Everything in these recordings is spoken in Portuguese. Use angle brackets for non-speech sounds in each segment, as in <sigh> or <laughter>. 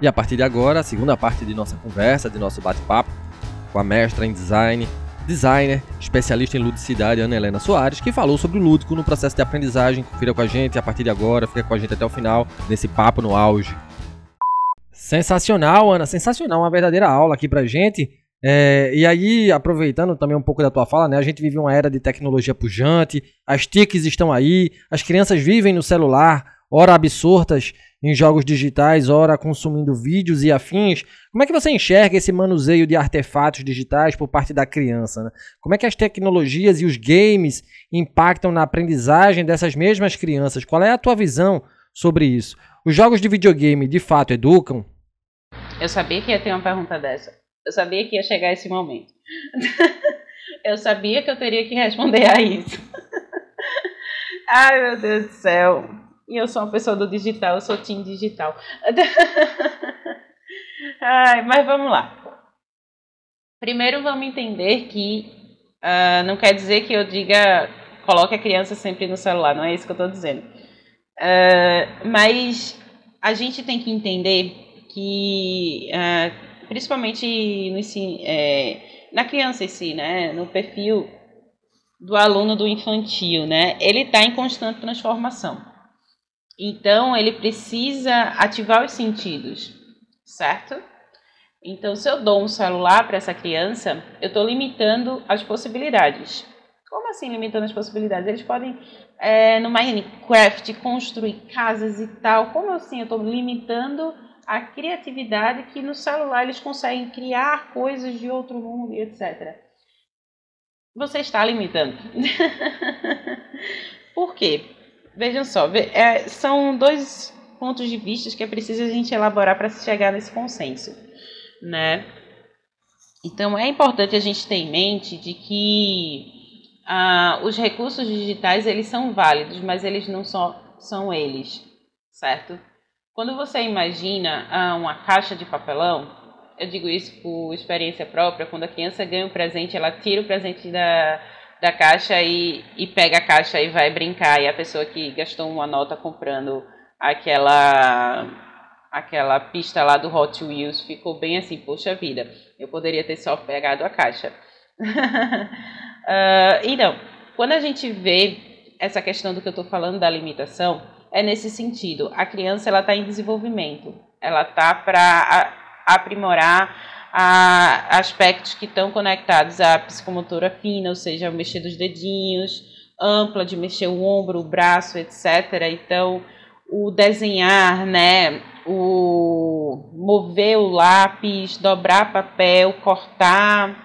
E a partir de agora, a segunda parte de nossa conversa, de nosso bate-papo com a mestra em design, designer, especialista em ludicidade, Ana Helena Soares, que falou sobre o lúdico no processo de aprendizagem. Confira com a gente a partir de agora, fica com a gente até o final nesse papo no auge. Sensacional, Ana, sensacional, uma verdadeira aula aqui pra gente. É, e aí, aproveitando também um pouco da tua fala, né? A gente vive uma era de tecnologia pujante, as TICs estão aí, as crianças vivem no celular, ora absortas em jogos digitais, ora consumindo vídeos e afins. Como é que você enxerga esse manuseio de artefatos digitais por parte da criança? Né? Como é que as tecnologias e os games impactam na aprendizagem dessas mesmas crianças? Qual é a tua visão sobre isso? Os jogos de videogame de fato educam? Eu sabia que ia ter uma pergunta dessa. Eu sabia que ia chegar esse momento. <laughs> eu sabia que eu teria que responder a isso. <laughs> Ai, meu Deus do céu. E eu sou uma pessoa do digital, eu sou team digital. <laughs> Ai, mas vamos lá. Primeiro vamos entender que uh, não quer dizer que eu diga coloque a criança sempre no celular, não é isso que eu estou dizendo. Uh, mas a gente tem que entender que, uh, principalmente no ensino, é, na criança em si, né, no perfil do aluno do infantil, né, ele está em constante transformação. Então, ele precisa ativar os sentidos, certo? Então, se eu dou um celular para essa criança, eu estou limitando as possibilidades. Como assim limitando as possibilidades? Eles podem, é, no Minecraft, construir casas e tal. Como assim eu estou limitando a criatividade que no celular eles conseguem criar coisas de outro mundo e etc. Você está limitando. <laughs> Por quê? Vejam só, é, são dois pontos de vista que é preciso a gente elaborar para chegar nesse consenso, né? Então é importante a gente ter em mente de que ah, os recursos digitais eles são válidos, mas eles não só são eles, certo? Quando você imagina ah, uma caixa de papelão, eu digo isso por experiência própria, quando a criança ganha um presente, ela tira o presente da, da caixa e, e pega a caixa e vai brincar. E a pessoa que gastou uma nota comprando aquela aquela pista lá do Hot Wheels ficou bem assim, poxa vida, eu poderia ter só pegado a caixa. uh, <laughs> então, quando a gente vê essa questão do que eu estou falando da limitação, é nesse sentido. A criança ela está em desenvolvimento, ela está para aprimorar a aspectos que estão conectados à psicomotora fina, ou seja, mexer dos dedinhos, ampla de mexer o ombro, o braço, etc. Então, o desenhar, né, o mover o lápis, dobrar papel, cortar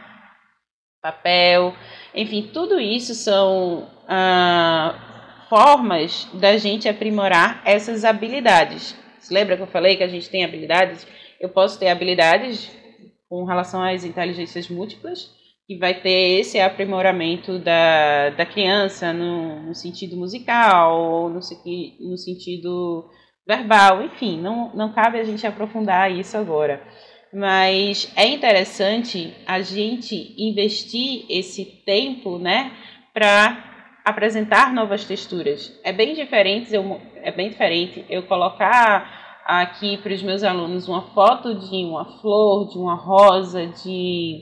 papel, enfim, tudo isso são ah, formas da gente aprimorar essas habilidades. Você lembra que eu falei que a gente tem habilidades? Eu posso ter habilidades com relação às inteligências múltiplas, que vai ter esse aprimoramento da, da criança no, no sentido musical, no, no sentido verbal, enfim, não, não cabe a gente aprofundar isso agora. Mas é interessante a gente investir esse tempo, né, para apresentar novas texturas. É bem diferente, eu, é bem diferente eu colocar aqui para os meus alunos uma foto de uma flor, de uma rosa, de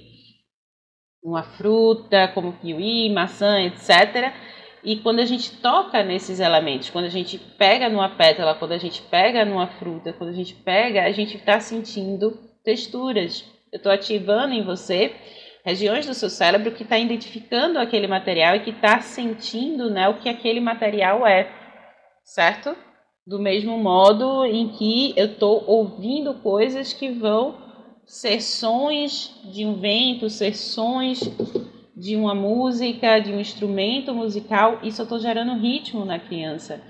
uma fruta, como kiwi, maçã, etc. E quando a gente toca nesses elementos, quando a gente pega numa pétala, quando a gente pega numa fruta, quando a gente pega, a gente está sentindo texturas. Eu estou ativando em você regiões do seu cérebro que está identificando aquele material e que está sentindo né, o que aquele material é, certo? Do mesmo modo em que eu estou ouvindo coisas que vão ser sons de um vento, ser sons de uma música, de um instrumento musical, isso eu estou gerando ritmo na criança.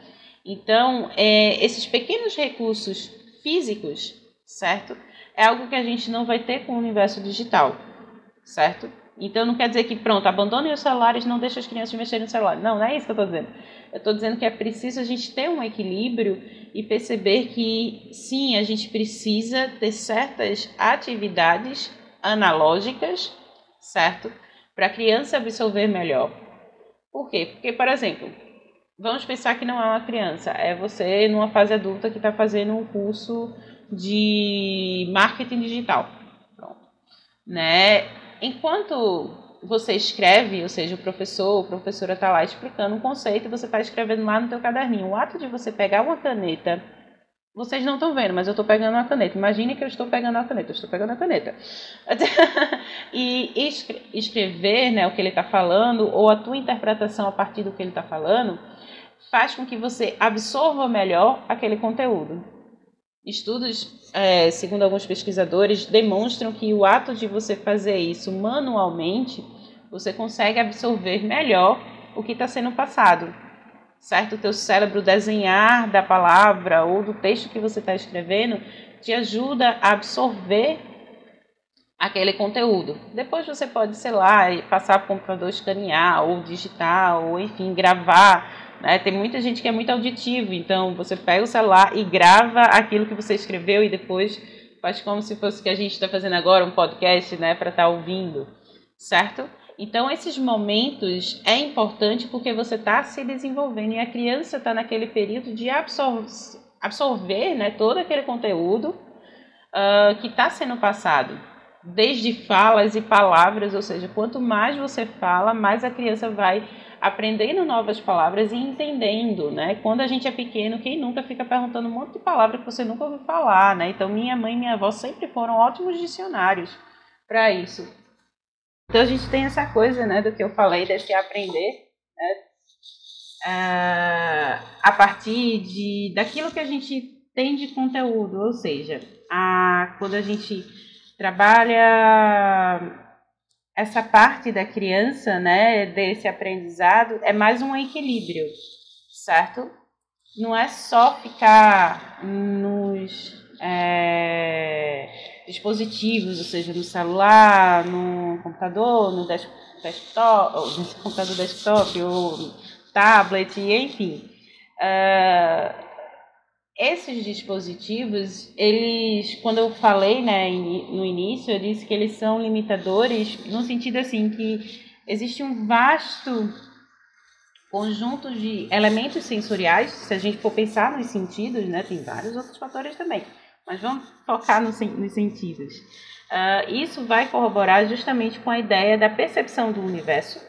Então, é, esses pequenos recursos físicos, certo? É algo que a gente não vai ter com o universo digital, certo? Então não quer dizer que, pronto, abandonem os celulares, não deixem as crianças mexerem no celular. Não, não é isso que eu estou dizendo. Eu estou dizendo que é preciso a gente ter um equilíbrio e perceber que, sim, a gente precisa ter certas atividades analógicas, certo? Para a criança absorver melhor. Por quê? Porque, por exemplo, vamos pensar que não é uma criança, é você numa fase adulta que está fazendo um curso de marketing digital. Pronto. Né? Enquanto você escreve, ou seja, o professor ou professora está lá explicando um conceito, você está escrevendo lá no teu caderninho. O ato de você pegar uma caneta, vocês não estão vendo, mas eu estou pegando uma caneta. Imagine que eu estou pegando a caneta, eu estou pegando a caneta. <laughs> e escrever né, o que ele está falando, ou a tua interpretação a partir do que ele está falando, faz com que você absorva melhor aquele conteúdo. Estudos, é, segundo alguns pesquisadores, demonstram que o ato de você fazer isso manualmente, você consegue absorver melhor o que está sendo passado. Certo? O teu cérebro desenhar da palavra ou do texto que você está escrevendo te ajuda a absorver aquele conteúdo. Depois você pode, sei lá, passar para o computador, escanear, ou digitar, ou enfim, gravar né? Tem muita gente que é muito auditivo, então você pega o celular e grava aquilo que você escreveu e depois faz como se fosse o que a gente está fazendo agora, um podcast, né, para estar tá ouvindo, certo? Então, esses momentos é importante porque você está se desenvolvendo e a criança está naquele período de absor absorver né, todo aquele conteúdo uh, que está sendo passado, desde falas e palavras, ou seja, quanto mais você fala, mais a criança vai aprendendo novas palavras e entendendo, né? Quando a gente é pequeno, quem nunca fica perguntando um monte de palavras que você nunca ouviu falar, né? Então, minha mãe e minha avó sempre foram ótimos dicionários para isso. Então, a gente tem essa coisa, né, do que eu falei, desse aprender, né? Uh, a partir de, daquilo que a gente tem de conteúdo, ou seja, a, quando a gente trabalha essa parte da criança, né, desse aprendizado, é mais um equilíbrio, certo? Não é só ficar nos é, dispositivos, ou seja, no celular, no computador, no desktop, ou computador desktop, ou tablet, enfim. Uh, esses dispositivos, eles, quando eu falei né, no início, eu disse que eles são limitadores no sentido assim que existe um vasto conjunto de elementos sensoriais, se a gente for pensar nos sentidos, né, tem vários outros fatores também, mas vamos focar no, nos sentidos. Uh, isso vai corroborar justamente com a ideia da percepção do universo,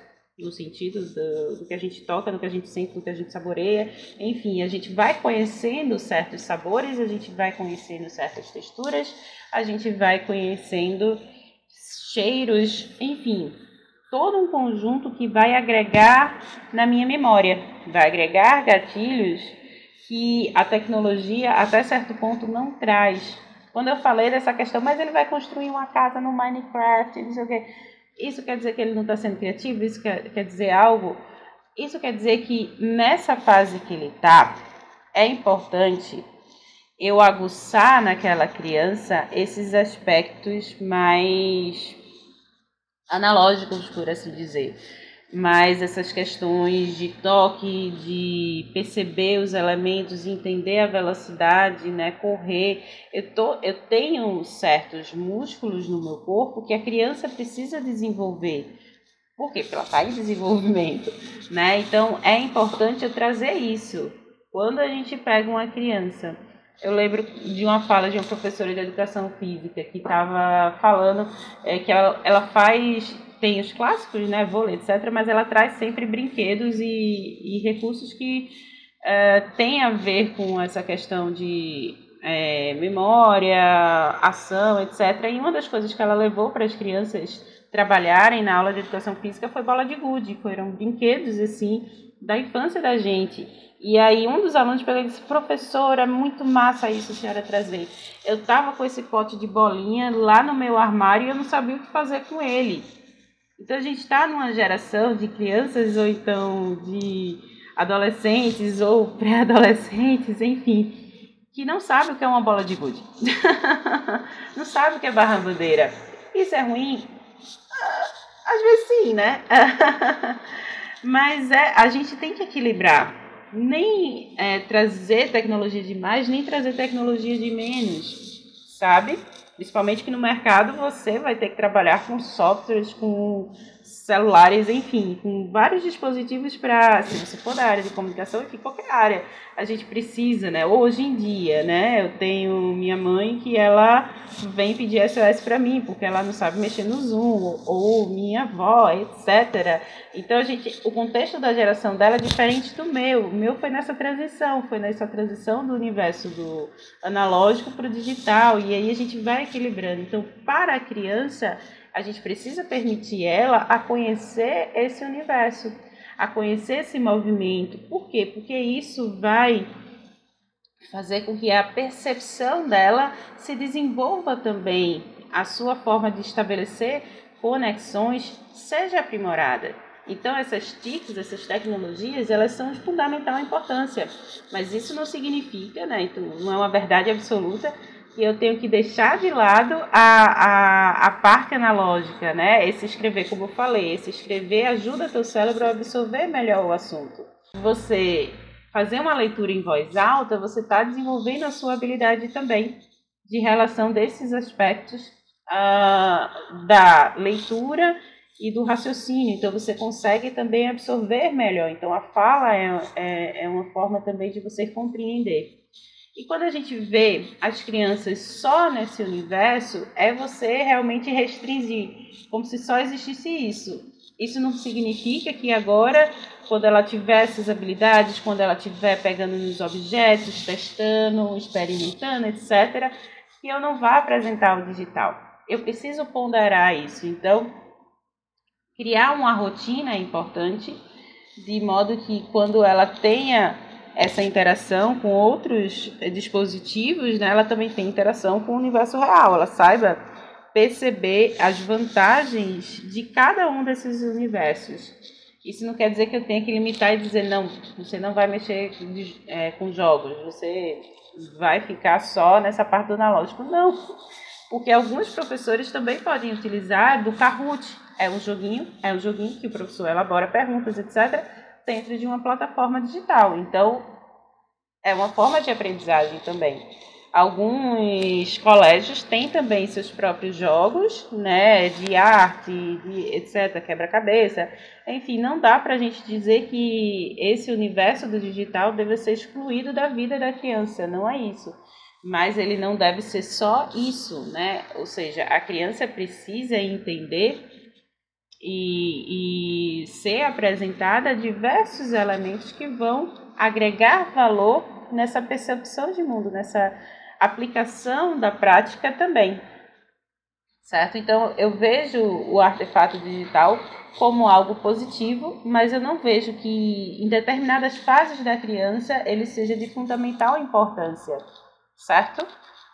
no sentido do, do, que a gente toca, do que a gente sente, do que a gente saboreia. Enfim, a gente vai conhecendo certos sabores, a gente vai conhecendo certas texturas, a gente vai conhecendo cheiros, enfim, todo um conjunto que vai agregar na minha memória, vai agregar gatilhos que a tecnologia até certo ponto não traz. Quando eu falei dessa questão, mas ele vai construir uma casa no Minecraft, não sei o quê isso quer dizer que ele não está sendo criativo? Isso quer, quer dizer algo? Isso quer dizer que nessa fase que ele está, é importante eu aguçar naquela criança esses aspectos mais analógicos, por assim dizer mas essas questões de toque, de perceber os elementos, entender a velocidade, né, correr. Eu, tô, eu tenho certos músculos no meu corpo que a criança precisa desenvolver. Por quê? Porque ela está em desenvolvimento. Né? Então é importante eu trazer isso. Quando a gente pega uma criança, eu lembro de uma fala de uma professora de educação física que estava falando é, que ela, ela faz tem os clássicos, né, vôlei, etc., mas ela traz sempre brinquedos e, e recursos que uh, têm a ver com essa questão de é, memória, ação, etc. E uma das coisas que ela levou para as crianças trabalharem na aula de educação física foi bola de gude, foram brinquedos assim da infância da gente. E aí um dos alunos pegou e disse, professora, muito massa isso a senhora trazer. Eu tava com esse pote de bolinha lá no meu armário e eu não sabia o que fazer com ele. Então a gente está numa geração de crianças ou então de adolescentes ou <laughs> pré-adolescentes, enfim, que não sabe o que é uma bola de gude. <laughs> não sabe o que é barra bandeira. Isso é ruim? Ah, às vezes sim, né? <laughs> Mas é, a gente tem que equilibrar. Nem é, trazer tecnologia de mais, nem trazer tecnologia de menos, sabe? Principalmente que no mercado você vai ter que trabalhar com softwares, com celulares, enfim, com vários dispositivos para, se você for da área de comunicação, enfim, qualquer área, a gente precisa, né? Hoje em dia, né? Eu tenho minha mãe que ela vem pedir SOS para mim, porque ela não sabe mexer no Zoom, ou minha avó, etc. Então, a gente, o contexto da geração dela é diferente do meu. O meu foi nessa transição, foi nessa transição do universo do analógico para o digital, e aí a gente vai equilibrando. Então, para a criança, a gente precisa permitir ela a conhecer esse universo, a conhecer esse movimento. Por quê? Porque isso vai fazer com que a percepção dela se desenvolva também, a sua forma de estabelecer conexões seja aprimorada. Então essas TICs, essas tecnologias, elas são de fundamental importância, mas isso não significa, né, então, não é uma verdade absoluta que eu tenho que deixar de lado a, a, a parte analógica, né? Esse escrever, como eu falei, esse escrever ajuda teu cérebro a absorver melhor o assunto. Você fazer uma leitura em voz alta, você está desenvolvendo a sua habilidade também de relação desses aspectos uh, da leitura e do raciocínio. Então, você consegue também absorver melhor. Então, a fala é, é, é uma forma também de você compreender. E quando a gente vê as crianças só nesse universo, é você realmente restringir, como se só existisse isso. Isso não significa que agora, quando ela tiver essas habilidades, quando ela estiver pegando nos objetos, testando, experimentando, etc., que eu não vá apresentar o digital. Eu preciso ponderar isso. Então, criar uma rotina é importante, de modo que quando ela tenha essa interação com outros dispositivos, né, ela também tem interação com o universo real. Ela saiba perceber as vantagens de cada um desses universos. Isso não quer dizer que eu tenha que limitar e dizer, não, você não vai mexer é, com jogos, você vai ficar só nessa parte do analógico. Não, porque alguns professores também podem utilizar do Kahoot. É um joguinho, é um joguinho que o professor elabora perguntas, etc dentro de uma plataforma digital. Então, é uma forma de aprendizagem também. Alguns colégios têm também seus próprios jogos, né, de arte, de etc, quebra-cabeça. Enfim, não dá para a gente dizer que esse universo do digital deve ser excluído da vida da criança, não é isso. Mas ele não deve ser só isso, né? Ou seja, a criança precisa entender e, e ser apresentada diversos elementos que vão agregar valor nessa percepção de mundo, nessa aplicação da prática também. Certo? Então, eu vejo o artefato digital como algo positivo, mas eu não vejo que em determinadas fases da criança ele seja de fundamental importância, certo?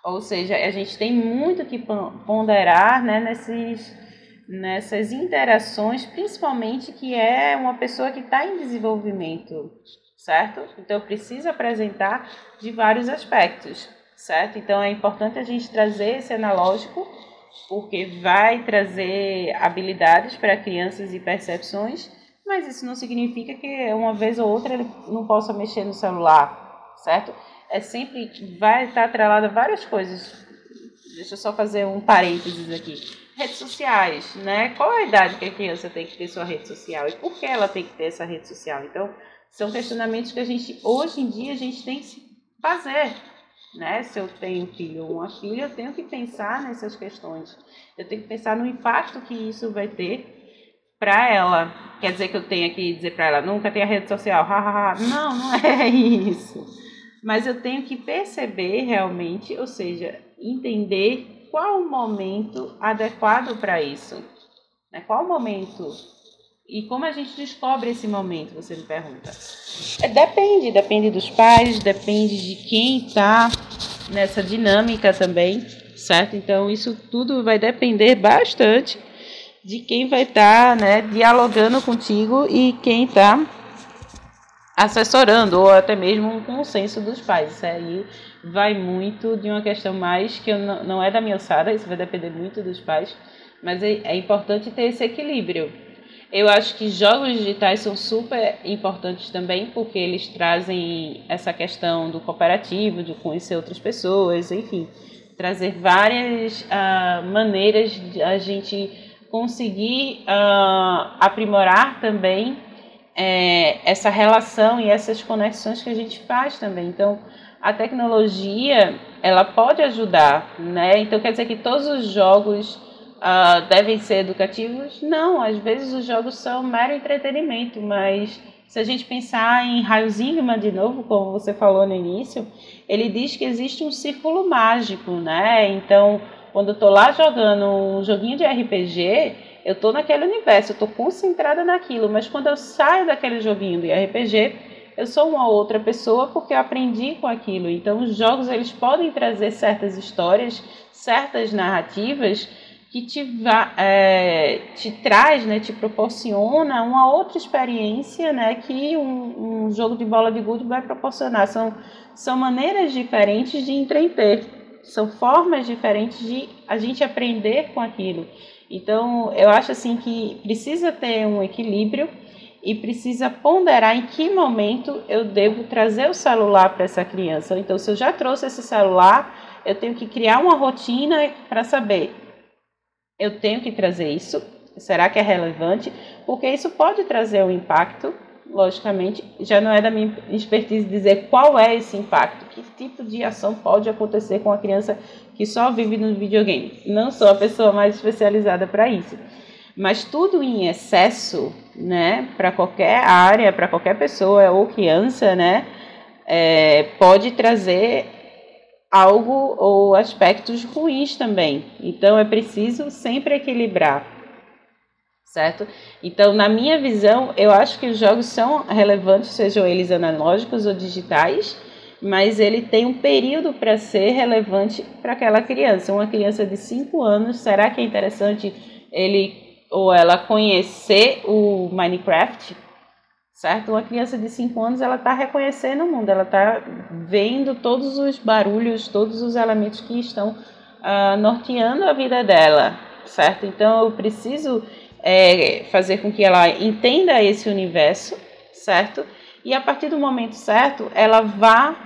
Ou seja, a gente tem muito que ponderar né, nesses nessas interações, principalmente que é uma pessoa que está em desenvolvimento, certo? Então precisa apresentar de vários aspectos, certo? Então é importante a gente trazer esse analógico, porque vai trazer habilidades para crianças e percepções, mas isso não significa que uma vez ou outra ele não possa mexer no celular, certo? É sempre vai estar atrelado a várias coisas. Deixa eu só fazer um parênteses aqui redes sociais, né? Qual a idade que a criança tem que ter sua rede social e por que ela tem que ter essa rede social? Então, são questionamentos que a gente hoje em dia a gente tem que fazer, né? Se eu tenho filho ou uma filha, eu tenho que pensar nessas questões. Eu tenho que pensar no impacto que isso vai ter para ela. Quer dizer que eu tenho que dizer para ela, nunca tenha rede social, não, não <laughs> é isso. Mas eu tenho que perceber realmente, ou seja, entender qual o momento adequado para isso? Né? Qual o momento? E como a gente descobre esse momento, você me pergunta? É, depende, depende dos pais, depende de quem está nessa dinâmica também, certo? Então, isso tudo vai depender bastante de quem vai estar tá, né, dialogando contigo e quem está assessorando, ou até mesmo um consenso dos pais. Isso aí vai muito de uma questão mais que não, não é da minha alçada, isso vai depender muito dos pais, mas é, é importante ter esse equilíbrio. Eu acho que jogos digitais são super importantes também, porque eles trazem essa questão do cooperativo, de conhecer outras pessoas, enfim, trazer várias uh, maneiras de a gente conseguir uh, aprimorar também é, essa relação e essas conexões que a gente faz também. Então, a tecnologia ela pode ajudar, né? Então quer dizer que todos os jogos uh, devem ser educativos? Não, às vezes os jogos são mero entretenimento, mas se a gente pensar em Raio Zingman de novo, como você falou no início, ele diz que existe um círculo mágico, né? Então, quando eu tô lá jogando um joguinho de RPG, eu tô naquele universo, eu tô concentrada naquilo, mas quando eu saio daquele joguinho de RPG, eu sou uma outra pessoa porque eu aprendi com aquilo. Então, os jogos eles podem trazer certas histórias, certas narrativas que te, é, te traz, né, te proporciona uma outra experiência né, que um, um jogo de bola de gude vai proporcionar. São, são maneiras diferentes de entreter, são formas diferentes de a gente aprender com aquilo. Então, eu acho assim que precisa ter um equilíbrio e precisa ponderar em que momento eu devo trazer o celular para essa criança. Então, se eu já trouxe esse celular, eu tenho que criar uma rotina para saber eu tenho que trazer isso? Será que é relevante? Porque isso pode trazer um impacto, logicamente, já não é da minha expertise dizer qual é esse impacto, que tipo de ação pode acontecer com a criança que só vive no videogame. Não sou a pessoa mais especializada para isso. Mas tudo em excesso, né, para qualquer área, para qualquer pessoa ou criança, né, é, pode trazer algo ou aspectos ruins também. Então é preciso sempre equilibrar. Certo? Então, na minha visão, eu acho que os jogos são relevantes, sejam eles analógicos ou digitais, mas ele tem um período para ser relevante para aquela criança. Uma criança de 5 anos, será que é interessante ele ou ela conhecer o Minecraft? certo? Uma criança de 5 anos, ela está reconhecendo o mundo, ela está vendo todos os barulhos, todos os elementos que estão uh, norteando a vida dela, certo? Então, eu preciso é, fazer com que ela entenda esse universo, certo? E a partir do momento certo, ela vá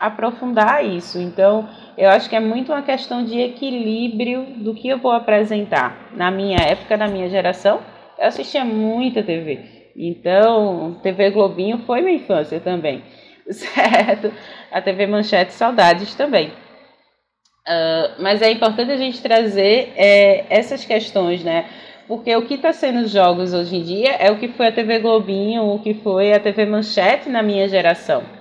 aprofundar isso. Então, eu acho que é muito uma questão de equilíbrio do que eu vou apresentar. Na minha época, na minha geração, eu assistia muita TV. Então, TV Globinho foi minha infância também, <laughs> certo? A TV Manchete Saudades também. Uh, mas é importante a gente trazer é, essas questões, né? Porque o que está sendo jogos hoje em dia é o que foi a TV Globinho, o que foi a TV Manchete na minha geração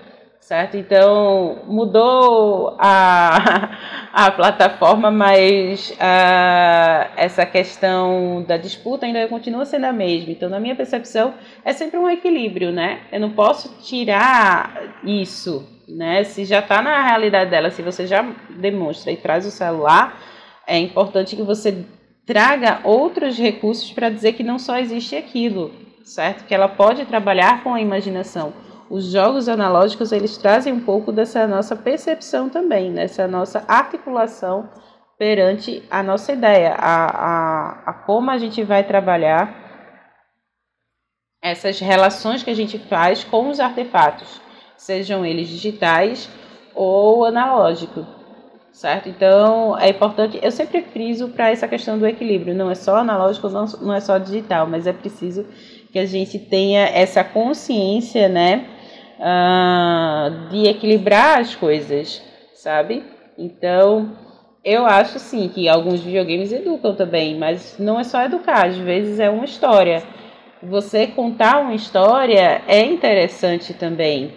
certo? Então mudou a, <laughs> a plataforma, mas a, essa questão da disputa ainda continua sendo a mesma. Então, na minha percepção, é sempre um equilíbrio, né? Eu não posso tirar isso, né? Se já está na realidade dela, se você já demonstra e traz o celular, é importante que você traga outros recursos para dizer que não só existe aquilo, certo? Que ela pode trabalhar com a imaginação os jogos analógicos eles trazem um pouco dessa nossa percepção também, dessa nossa articulação perante a nossa ideia, a, a, a como a gente vai trabalhar essas relações que a gente faz com os artefatos, sejam eles digitais ou analógicos, certo? Então é importante, eu sempre friso para essa questão do equilíbrio, não é só analógico, não, não é só digital, mas é preciso que a gente tenha essa consciência, né? Uh, de equilibrar as coisas, sabe? Então, eu acho sim que alguns videogames educam também, mas não é só educar, às vezes é uma história. Você contar uma história é interessante também,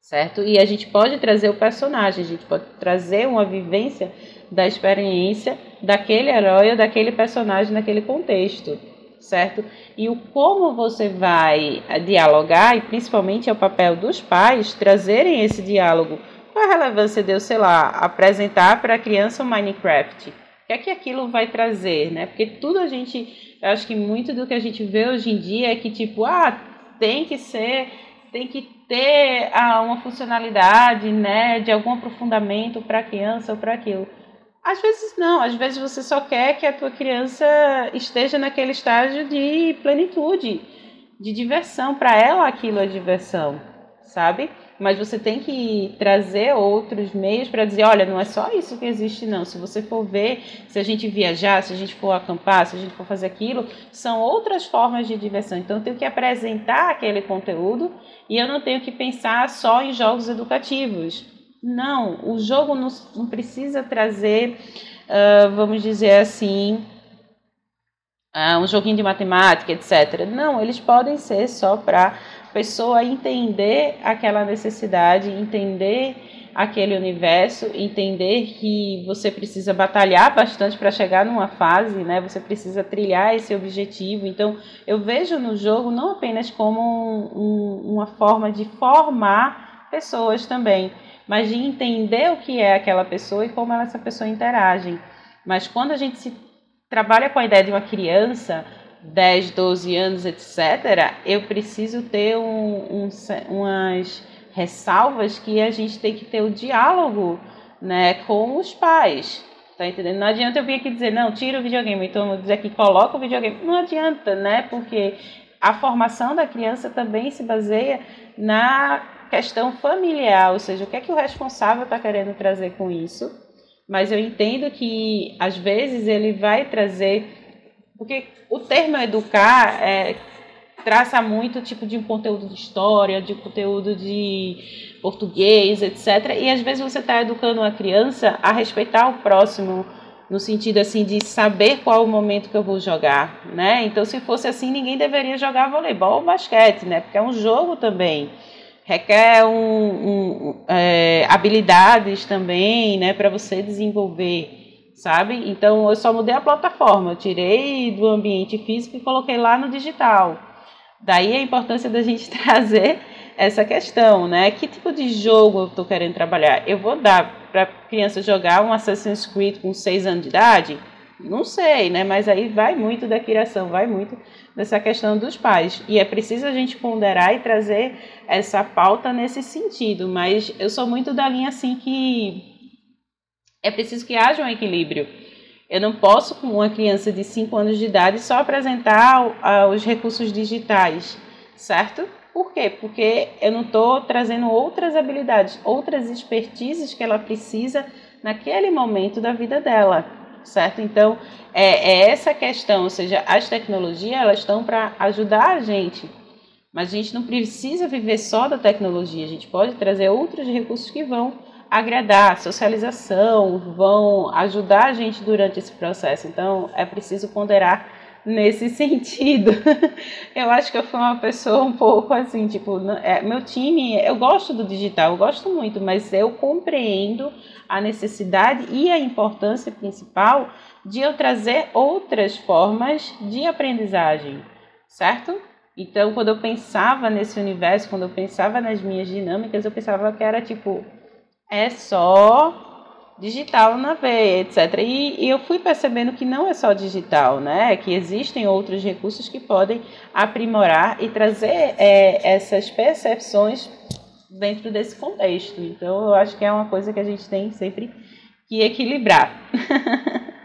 certo? E a gente pode trazer o personagem, a gente pode trazer uma vivência da experiência daquele herói ou daquele personagem naquele contexto certo? E o como você vai dialogar, e principalmente é o papel dos pais trazerem esse diálogo. Qual a relevância de eu, sei lá, apresentar para a criança o Minecraft? O que é que aquilo vai trazer, né? Porque tudo a gente, eu acho que muito do que a gente vê hoje em dia é que tipo, ah, tem que ser, tem que ter ah, uma funcionalidade, né, de algum aprofundamento para a criança ou para aquilo. Às vezes não, às vezes você só quer que a tua criança esteja naquele estágio de plenitude, de diversão. Para ela aquilo é diversão, sabe? Mas você tem que trazer outros meios para dizer, olha, não é só isso que existe, não. Se você for ver, se a gente viajar, se a gente for acampar, se a gente for fazer aquilo, são outras formas de diversão. Então eu tenho que apresentar aquele conteúdo e eu não tenho que pensar só em jogos educativos. Não, o jogo não, não precisa trazer, uh, vamos dizer assim, uh, um joguinho de matemática, etc. Não, eles podem ser só para pessoa entender aquela necessidade, entender aquele universo, entender que você precisa batalhar bastante para chegar numa fase, né? Você precisa trilhar esse objetivo. Então, eu vejo no jogo não apenas como um, um, uma forma de formar pessoas também, mas de entender o que é aquela pessoa e como essa pessoa interage. Mas quando a gente se trabalha com a ideia de uma criança, 10, 12 anos, etc., eu preciso ter um, um, umas ressalvas que a gente tem que ter o diálogo né, com os pais. Tá entendendo? Não adianta eu vir aqui dizer, não, tira o videogame, então eu dizer aqui, coloca o videogame. Não adianta, né? Porque a formação da criança também se baseia na questão familiar, ou seja, o que é que o responsável está querendo trazer com isso. Mas eu entendo que às vezes ele vai trazer porque o termo educar é, traça muito tipo de um conteúdo de história, de conteúdo de português, etc. E às vezes você está educando uma criança a respeitar o próximo, no sentido assim de saber qual o momento que eu vou jogar, né? Então, se fosse assim, ninguém deveria jogar voleibol ou basquete, né? Porque é um jogo também requer um, um, é, habilidades também, né, para você desenvolver sabe? Então eu só mudei a plataforma, eu tirei do ambiente físico e coloquei lá no digital. Daí a importância da gente <laughs> trazer essa questão, né? Que tipo de jogo eu estou querendo trabalhar? Eu vou dar para criança jogar um Assassin's Creed com 6 anos de idade? Não sei, né? Mas aí vai muito da criação, vai muito dessa questão dos pais. E é preciso a gente ponderar e trazer essa pauta nesse sentido. Mas eu sou muito da linha assim que é preciso que haja um equilíbrio. Eu não posso, com uma criança de 5 anos de idade, só apresentar os recursos digitais, certo? Por quê? Porque eu não estou trazendo outras habilidades, outras expertises que ela precisa naquele momento da vida dela, certo? Então, é, é essa questão, ou seja, as tecnologias elas estão para ajudar a gente, mas a gente não precisa viver só da tecnologia, a gente pode trazer outros recursos que vão agradar, socialização, vão ajudar a gente durante esse processo. Então, é preciso ponderar nesse <laughs> sentido. eu acho que eu fui uma pessoa um pouco assim, tipo, é, meu time, eu gosto do digital, eu gosto muito, mas eu compreendo a necessidade e a importância principal de eu trazer outras formas de aprendizagem, certo? Então, quando eu pensava nesse universo, quando eu pensava nas minhas dinâmicas, eu pensava que era tipo é só digital na veia, etc. E, e, eu fui percebendo que não é só digital, né? Que existem outros recursos que podem aprimorar e trazer é, essas percepções dentro desse contexto. Então, eu acho que é uma coisa que a gente tem sempre que equilibrar. <laughs>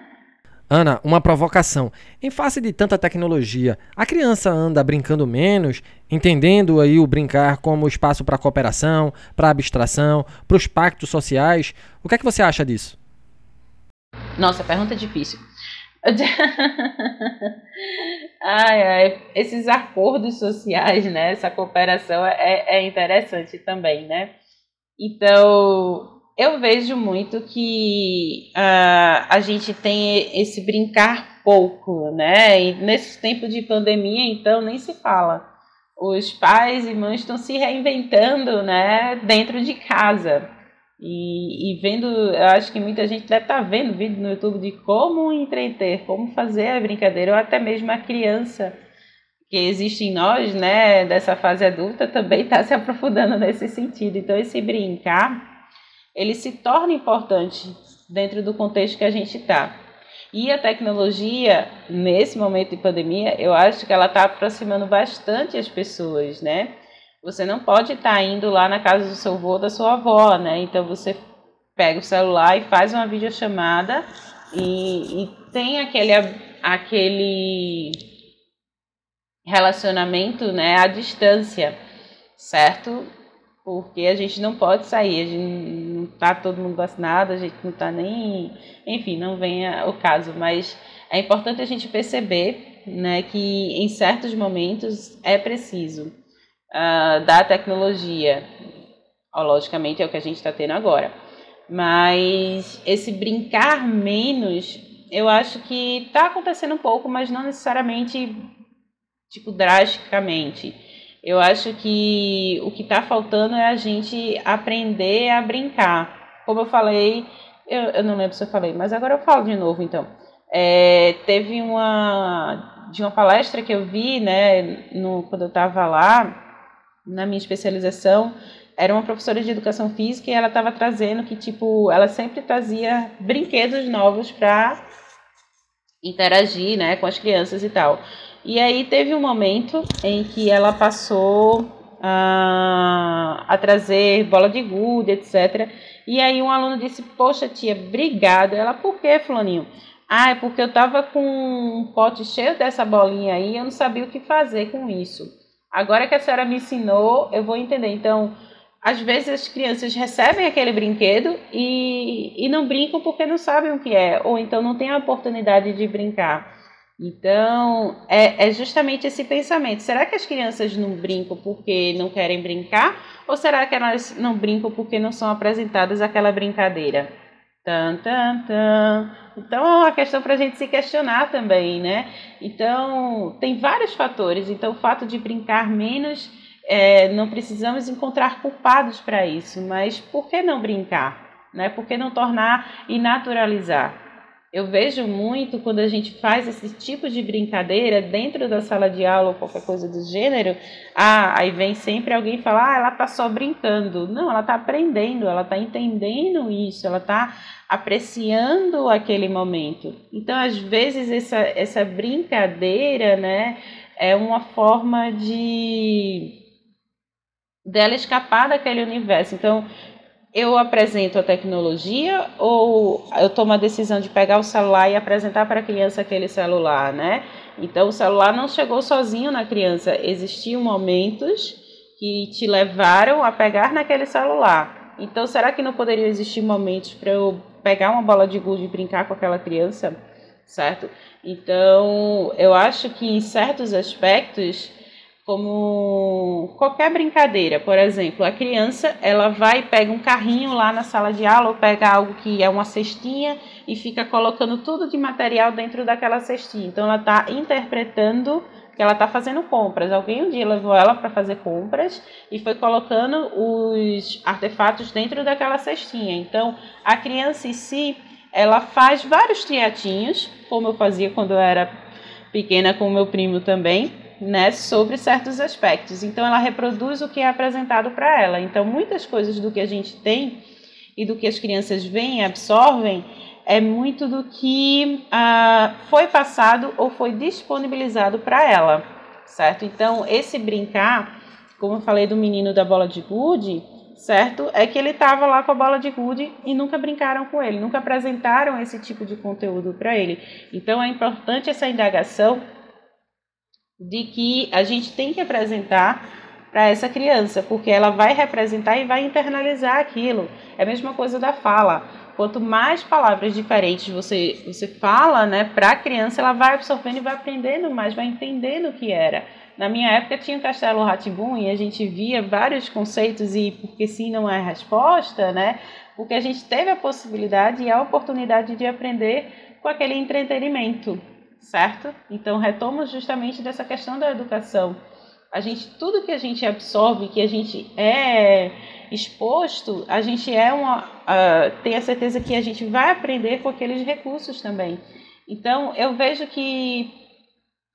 Ana, uma provocação. Em face de tanta tecnologia, a criança anda brincando menos, entendendo aí o brincar como espaço para cooperação, para abstração, para os pactos sociais. O que é que você acha disso? Nossa, pergunta difícil. <laughs> ai, ai, esses acordos sociais, né? Essa cooperação é, é interessante também, né? Então, eu vejo muito que uh, a gente tem esse brincar pouco, né? E nesse tempo de pandemia, então, nem se fala. Os pais e mães estão se reinventando, né, dentro de casa. E, e vendo, eu acho que muita gente deve estar tá vendo vídeo no YouTube de como entreter, como fazer a brincadeira, ou até mesmo a criança que existe em nós, né, dessa fase adulta, também está se aprofundando nesse sentido. Então, esse brincar ele se torna importante dentro do contexto que a gente está. E a tecnologia, nesse momento de pandemia, eu acho que ela está aproximando bastante as pessoas, né? Você não pode estar tá indo lá na casa do seu avô, da sua avó, né? Então você pega o celular e faz uma videochamada e, e tem aquele, aquele relacionamento, né, à distância, certo? Porque a gente não pode sair, a gente não está todo mundo vacinado, a gente não está nem. Enfim, não vem o caso, mas é importante a gente perceber né, que em certos momentos é preciso uh, da tecnologia. Oh, logicamente é o que a gente está tendo agora. Mas esse brincar menos, eu acho que está acontecendo um pouco, mas não necessariamente tipo drasticamente. Eu acho que o que está faltando é a gente aprender a brincar. Como eu falei, eu, eu, não lembro se eu falei, mas agora eu falo de novo então. É, teve uma de uma palestra que eu vi, né, no, quando eu estava lá na minha especialização, era uma professora de educação física e ela estava trazendo que tipo, ela sempre trazia brinquedos novos para interagir, né, com as crianças e tal. E aí teve um momento em que ela passou a, a trazer bola de gude, etc. E aí um aluno disse, poxa tia, obrigada. Ela, por que, fulaninho? Ah, é porque eu tava com um pote cheio dessa bolinha aí, eu não sabia o que fazer com isso. Agora que a senhora me ensinou, eu vou entender. Então, às vezes as crianças recebem aquele brinquedo e, e não brincam porque não sabem o que é, ou então não têm a oportunidade de brincar. Então, é, é, justamente esse pensamento. Será que as crianças não brincam porque não querem brincar? Ou será que elas não brincam porque não são apresentadas aquela brincadeira? Tan, tan, tan. Então, é uma questão para a gente se questionar também, né? Então, tem vários fatores. Então, o fato de brincar menos, é, não precisamos encontrar culpados para isso. Mas por que não brincar? Né? Por que não tornar e naturalizar? Eu vejo muito quando a gente faz esse tipo de brincadeira dentro da sala de aula ou qualquer coisa do gênero, ah, aí vem sempre alguém falar, ah, ela está só brincando. Não, ela está aprendendo, ela está entendendo isso, ela está apreciando aquele momento. Então, às vezes, essa, essa brincadeira, né, é uma forma de dela escapar daquele universo. Então, eu apresento a tecnologia ou eu tomo a decisão de pegar o celular e apresentar para a criança aquele celular, né? Então o celular não chegou sozinho na criança, existiam momentos que te levaram a pegar naquele celular. Então será que não poderiam existir momentos para eu pegar uma bola de gude e brincar com aquela criança, certo? Então eu acho que em certos aspectos como qualquer brincadeira, por exemplo, a criança ela vai pega um carrinho lá na sala de aula ou pega algo que é uma cestinha e fica colocando tudo de material dentro daquela cestinha. Então ela está interpretando que ela está fazendo compras. Alguém um dia levou ela para fazer compras e foi colocando os artefatos dentro daquela cestinha. Então a criança em si ela faz vários triatinhos, como eu fazia quando eu era pequena com meu primo também né, sobre certos aspectos. Então, ela reproduz o que é apresentado para ela. Então, muitas coisas do que a gente tem e do que as crianças veem absorvem é muito do que ah, foi passado ou foi disponibilizado para ela, certo? Então, esse brincar, como eu falei do menino da bola de gude, certo? É que ele estava lá com a bola de gude e nunca brincaram com ele, nunca apresentaram esse tipo de conteúdo para ele. Então, é importante essa indagação de que a gente tem que apresentar para essa criança, porque ela vai representar e vai internalizar aquilo. É a mesma coisa da fala. Quanto mais palavras diferentes você, você fala né, para a criança, ela vai absorvendo e vai aprendendo mais, vai entendendo o que era. Na minha época tinha o Castelo Ratibum e a gente via vários conceitos e porque sim não é resposta, né? Porque a gente teve a possibilidade e a oportunidade de aprender com aquele entretenimento certo? Então retomo justamente dessa questão da educação. A gente, tudo que a gente absorve, que a gente é exposto, a gente é uma, uh, tem a certeza que a gente vai aprender com aqueles recursos também. Então eu vejo que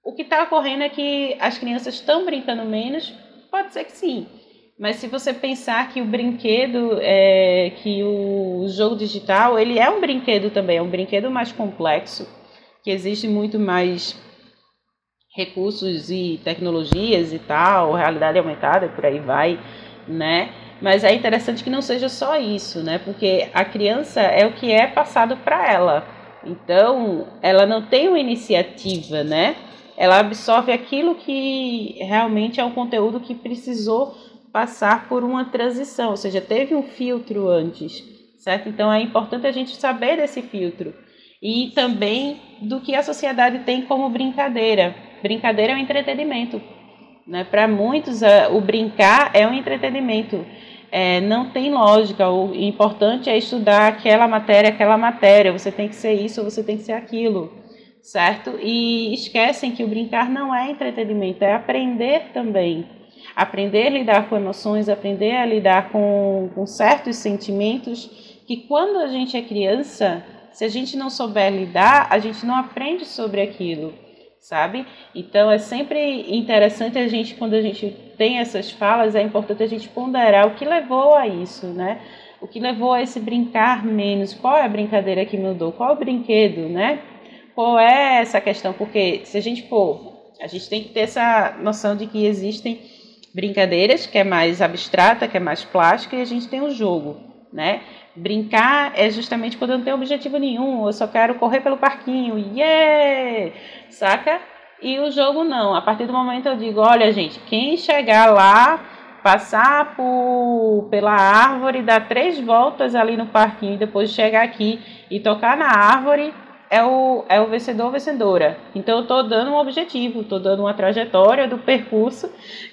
o que está ocorrendo é que as crianças estão brincando menos, pode ser que sim. Mas se você pensar que o brinquedo, é, que o jogo digital, ele é um brinquedo também, é um brinquedo mais complexo que existe muito mais recursos e tecnologias e tal, realidade aumentada, por aí vai, né? Mas é interessante que não seja só isso, né? Porque a criança é o que é passado para ela. Então, ela não tem uma iniciativa, né? Ela absorve aquilo que realmente é um conteúdo que precisou passar por uma transição, ou seja, teve um filtro antes, certo? Então é importante a gente saber desse filtro e também do que a sociedade tem como brincadeira. Brincadeira é um entretenimento. Né? Para muitos, o brincar é um entretenimento. É, não tem lógica. O importante é estudar aquela matéria, aquela matéria. Você tem que ser isso, você tem que ser aquilo, certo? E esquecem que o brincar não é entretenimento, é aprender também. Aprender a lidar com emoções, aprender a lidar com, com certos sentimentos que quando a gente é criança, se a gente não souber lidar, a gente não aprende sobre aquilo sabe? Então é sempre interessante a gente, quando a gente tem essas falas, é importante a gente ponderar o que levou a isso, né? O que levou a esse brincar menos? Qual é a brincadeira que mudou? Qual é o brinquedo, né? Qual é essa questão? Porque se a gente for, a gente tem que ter essa noção de que existem brincadeiras que é mais abstrata, que é mais plástica, e a gente tem o jogo, né? Brincar é justamente quando eu não tenho objetivo nenhum, eu só quero correr pelo parquinho, yeah! Saca? E o jogo não. A partir do momento eu digo, olha, gente, quem chegar lá, passar por, pela árvore, dar três voltas ali no parquinho e depois chegar aqui e tocar na árvore, é o, é o vencedor vencedora. Então eu estou dando um objetivo, estou dando uma trajetória do percurso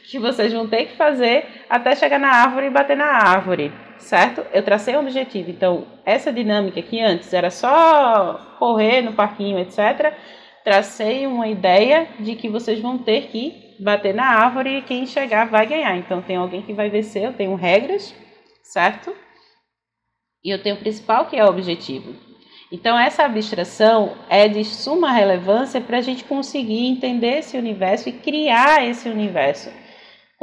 que vocês vão ter que fazer até chegar na árvore e bater na árvore certo? Eu tracei um objetivo. Então, essa dinâmica que antes era só correr no parquinho, etc., tracei uma ideia de que vocês vão ter que bater na árvore e quem chegar vai ganhar. Então, tem alguém que vai vencer, eu tenho regras, certo? E eu tenho o principal, que é o objetivo. Então, essa abstração é de suma relevância para a gente conseguir entender esse universo e criar esse universo.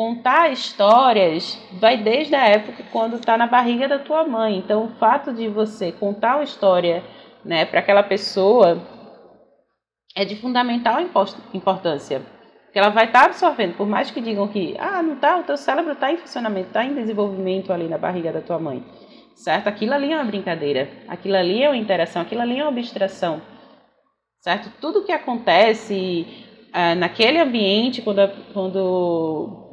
Contar histórias vai desde a época quando está na barriga da tua mãe. Então, o fato de você contar uma história né, para aquela pessoa é de fundamental importância. Porque ela vai estar tá absorvendo, por mais que digam que ah, não tá, o teu cérebro está em funcionamento, está em desenvolvimento ali na barriga da tua mãe. Certo? Aquilo ali é uma brincadeira, aquilo ali é uma interação, aquilo ali é uma abstração. Certo? Tudo que acontece ah, naquele ambiente, quando, quando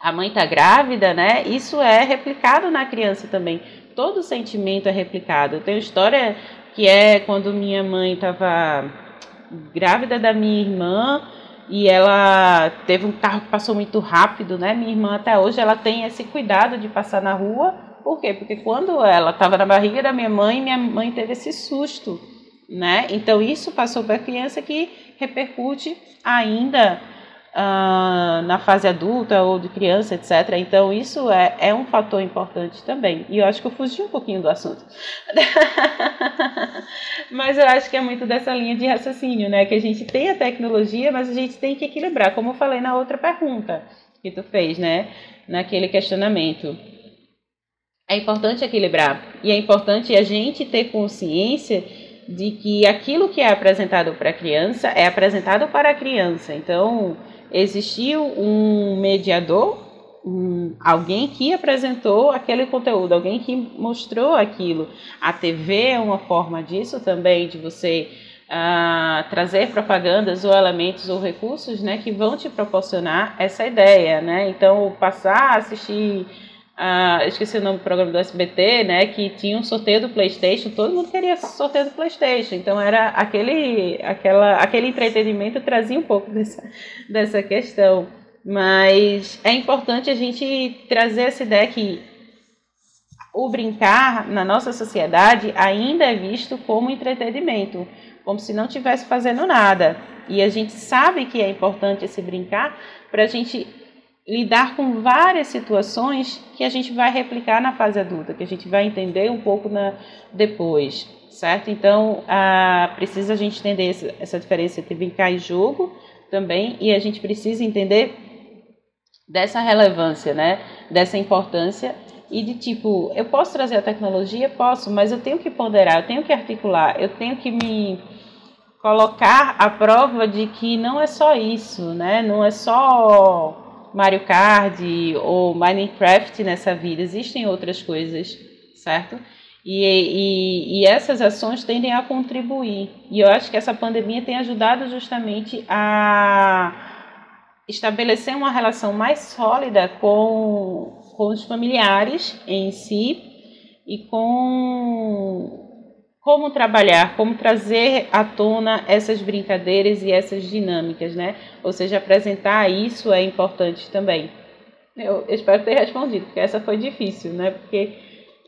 a mãe está grávida, né? Isso é replicado na criança também. Todo sentimento é replicado. Eu tenho história que é quando minha mãe estava grávida da minha irmã e ela teve um carro que passou muito rápido, né? Minha irmã até hoje ela tem esse cuidado de passar na rua. Por quê? Porque quando ela estava na barriga da minha mãe, minha mãe teve esse susto, né? Então isso passou para a criança que repercute ainda uh, na fase adulta ou de criança, etc. Então, isso é, é um fator importante também. E eu acho que eu fugi um pouquinho do assunto. <laughs> mas eu acho que é muito dessa linha de raciocínio, né? Que a gente tem a tecnologia, mas a gente tem que equilibrar, como eu falei na outra pergunta que tu fez, né? Naquele questionamento. É importante equilibrar. E é importante a gente ter consciência de que aquilo que é apresentado para a criança é apresentado para a criança. Então, existiu um mediador, um, alguém que apresentou aquele conteúdo, alguém que mostrou aquilo. A TV é uma forma disso também, de você uh, trazer propagandas ou elementos ou recursos né, que vão te proporcionar essa ideia. Né? Então, passar a assistir ah, esqueci o nome do programa do SBT, né, que tinha um sorteio do PlayStation, todo mundo queria sorteio do PlayStation, então era aquele, aquela, aquele entretenimento trazia um pouco dessa, dessa questão. Mas é importante a gente trazer essa ideia que o brincar na nossa sociedade ainda é visto como entretenimento, como se não estivesse fazendo nada. E a gente sabe que é importante esse brincar para a gente lidar com várias situações que a gente vai replicar na fase adulta, que a gente vai entender um pouco na, depois, certo? Então, a, precisa a gente entender essa, essa diferença entre brincar e jogo também, e a gente precisa entender dessa relevância, né? Dessa importância e de tipo, eu posso trazer a tecnologia? Posso, mas eu tenho que ponderar, eu tenho que articular, eu tenho que me colocar à prova de que não é só isso, né? Não é só Mario Kart ou Minecraft nessa vida, existem outras coisas, certo? E, e, e, essas ações tendem a contribuir. E eu acho que essa pandemia tem ajudado justamente a estabelecer uma relação mais sólida com, com os familiares em si e com como trabalhar, como trazer à tona essas brincadeiras e essas dinâmicas, né? Ou seja, apresentar isso é importante também. Eu, espero ter respondido, porque essa foi difícil, né? Porque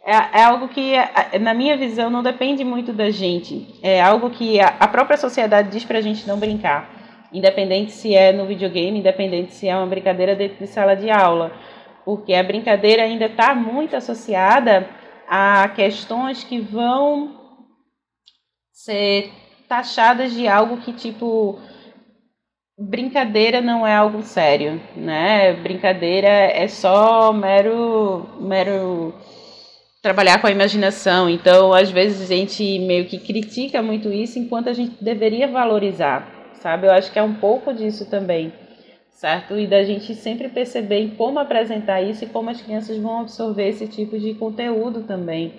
é, é algo que, na minha visão, não depende muito da gente. É algo que a própria sociedade diz para a gente não brincar. Independente se é no videogame, independente se é uma brincadeira dentro de sala de aula. Porque a brincadeira ainda está muito associada a questões que vão ser taxadas de algo que, tipo, brincadeira não é algo sério, né? Brincadeira é só mero, mero trabalhar com a imaginação. Então, às vezes a gente meio que critica muito isso, enquanto a gente deveria valorizar, sabe? Eu acho que é um pouco disso também, certo? E da gente sempre perceber como apresentar isso e como as crianças vão absorver esse tipo de conteúdo também.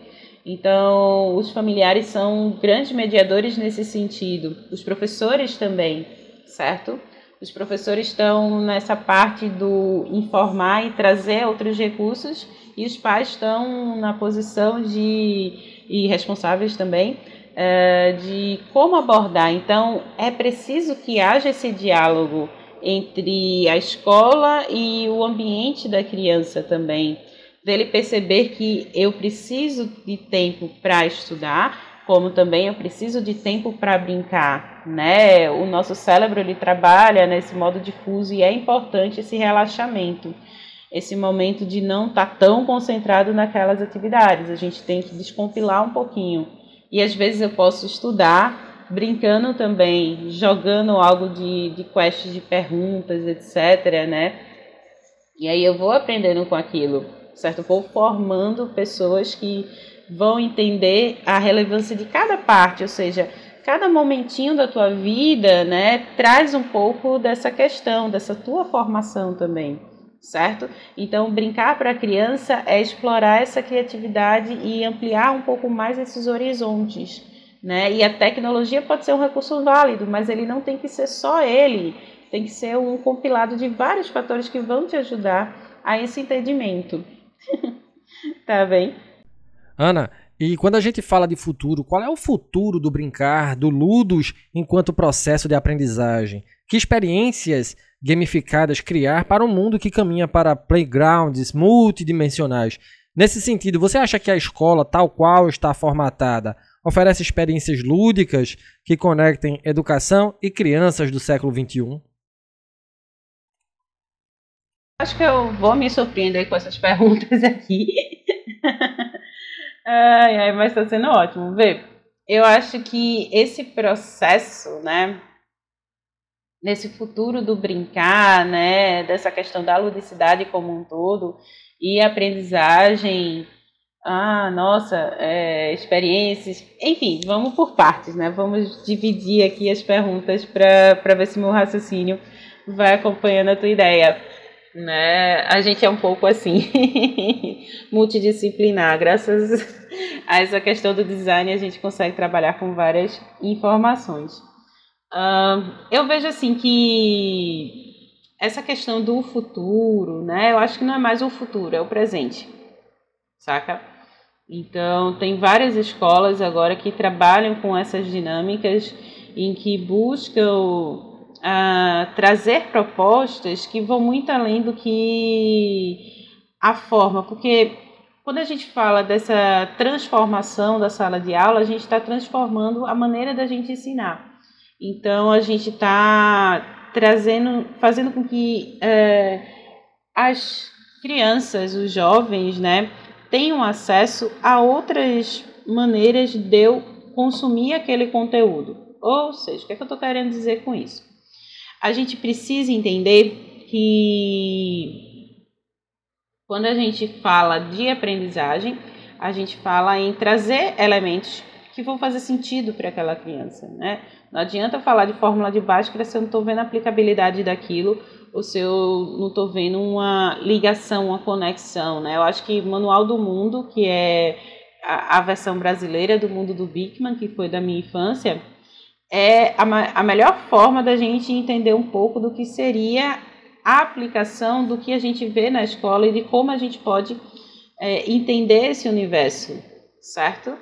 Então, os familiares são grandes mediadores nesse sentido, os professores também, certo? Os professores estão nessa parte do informar e trazer outros recursos e os pais estão na posição de, e responsáveis também, é, de como abordar. Então, é preciso que haja esse diálogo entre a escola e o ambiente da criança também, dele perceber que eu preciso de tempo para estudar, como também eu preciso de tempo para brincar, né? O nosso cérebro ele trabalha nesse modo difuso e é importante esse relaxamento esse momento de não estar tá tão concentrado naquelas atividades. A gente tem que descompilar um pouquinho. E às vezes eu posso estudar brincando também, jogando algo de, de quests de perguntas, etc, né? E aí eu vou aprendendo com aquilo, certo? vou formando pessoas que vão entender a relevância de cada parte, ou seja, cada momentinho da tua vida, né, traz um pouco dessa questão, dessa tua formação também certo? Então, brincar para a criança é explorar essa criatividade e ampliar um pouco mais esses horizontes, né? E a tecnologia pode ser um recurso válido, mas ele não tem que ser só ele, tem que ser um compilado de vários fatores que vão te ajudar a esse entendimento. <laughs> tá bem? Ana, e quando a gente fala de futuro, qual é o futuro do brincar, do Ludos, enquanto processo de aprendizagem? Que experiências gamificadas criar para um mundo que caminha para playgrounds multidimensionais. Nesse sentido, você acha que a escola, tal qual está formatada, oferece experiências lúdicas que conectem educação e crianças do século XXI? Acho que eu vou me surpreender com essas <laughs> perguntas aqui. <laughs> ai, ai, mas está sendo ótimo. Vê, eu acho que esse processo, né, nesse futuro do brincar, né, dessa questão da ludicidade como um todo e aprendizagem, ah, nossa, é, experiências, enfim, vamos por partes, né? Vamos dividir aqui as perguntas para ver se meu raciocínio vai acompanhando a tua ideia. Né? A gente é um pouco assim, <laughs> multidisciplinar. Graças a essa questão do design, a gente consegue trabalhar com várias informações. Uh, eu vejo assim que essa questão do futuro, né? Eu acho que não é mais o futuro, é o presente, saca? Então, tem várias escolas agora que trabalham com essas dinâmicas em que buscam uh, trazer propostas que vão muito além do que a forma, porque quando a gente fala dessa transformação da sala de aula, a gente está transformando a maneira da gente ensinar. Então a gente está trazendo, fazendo com que é, as crianças, os jovens, né, tenham acesso a outras maneiras de eu consumir aquele conteúdo. Ou seja, o que, é que eu estou querendo dizer com isso? A gente precisa entender que quando a gente fala de aprendizagem, a gente fala em trazer elementos que vão fazer sentido para aquela criança, né? Não adianta falar de fórmula de Bhaskara se eu não estou vendo a aplicabilidade daquilo ou se eu não estou vendo uma ligação, uma conexão, né? Eu acho que Manual do Mundo, que é a, versão brasileira do Mundo do Bickman, que foi da minha infância, é a, a melhor forma da gente entender um pouco do que seria a aplicação do que a gente vê na escola e de como a gente pode é, entender esse universo, certo?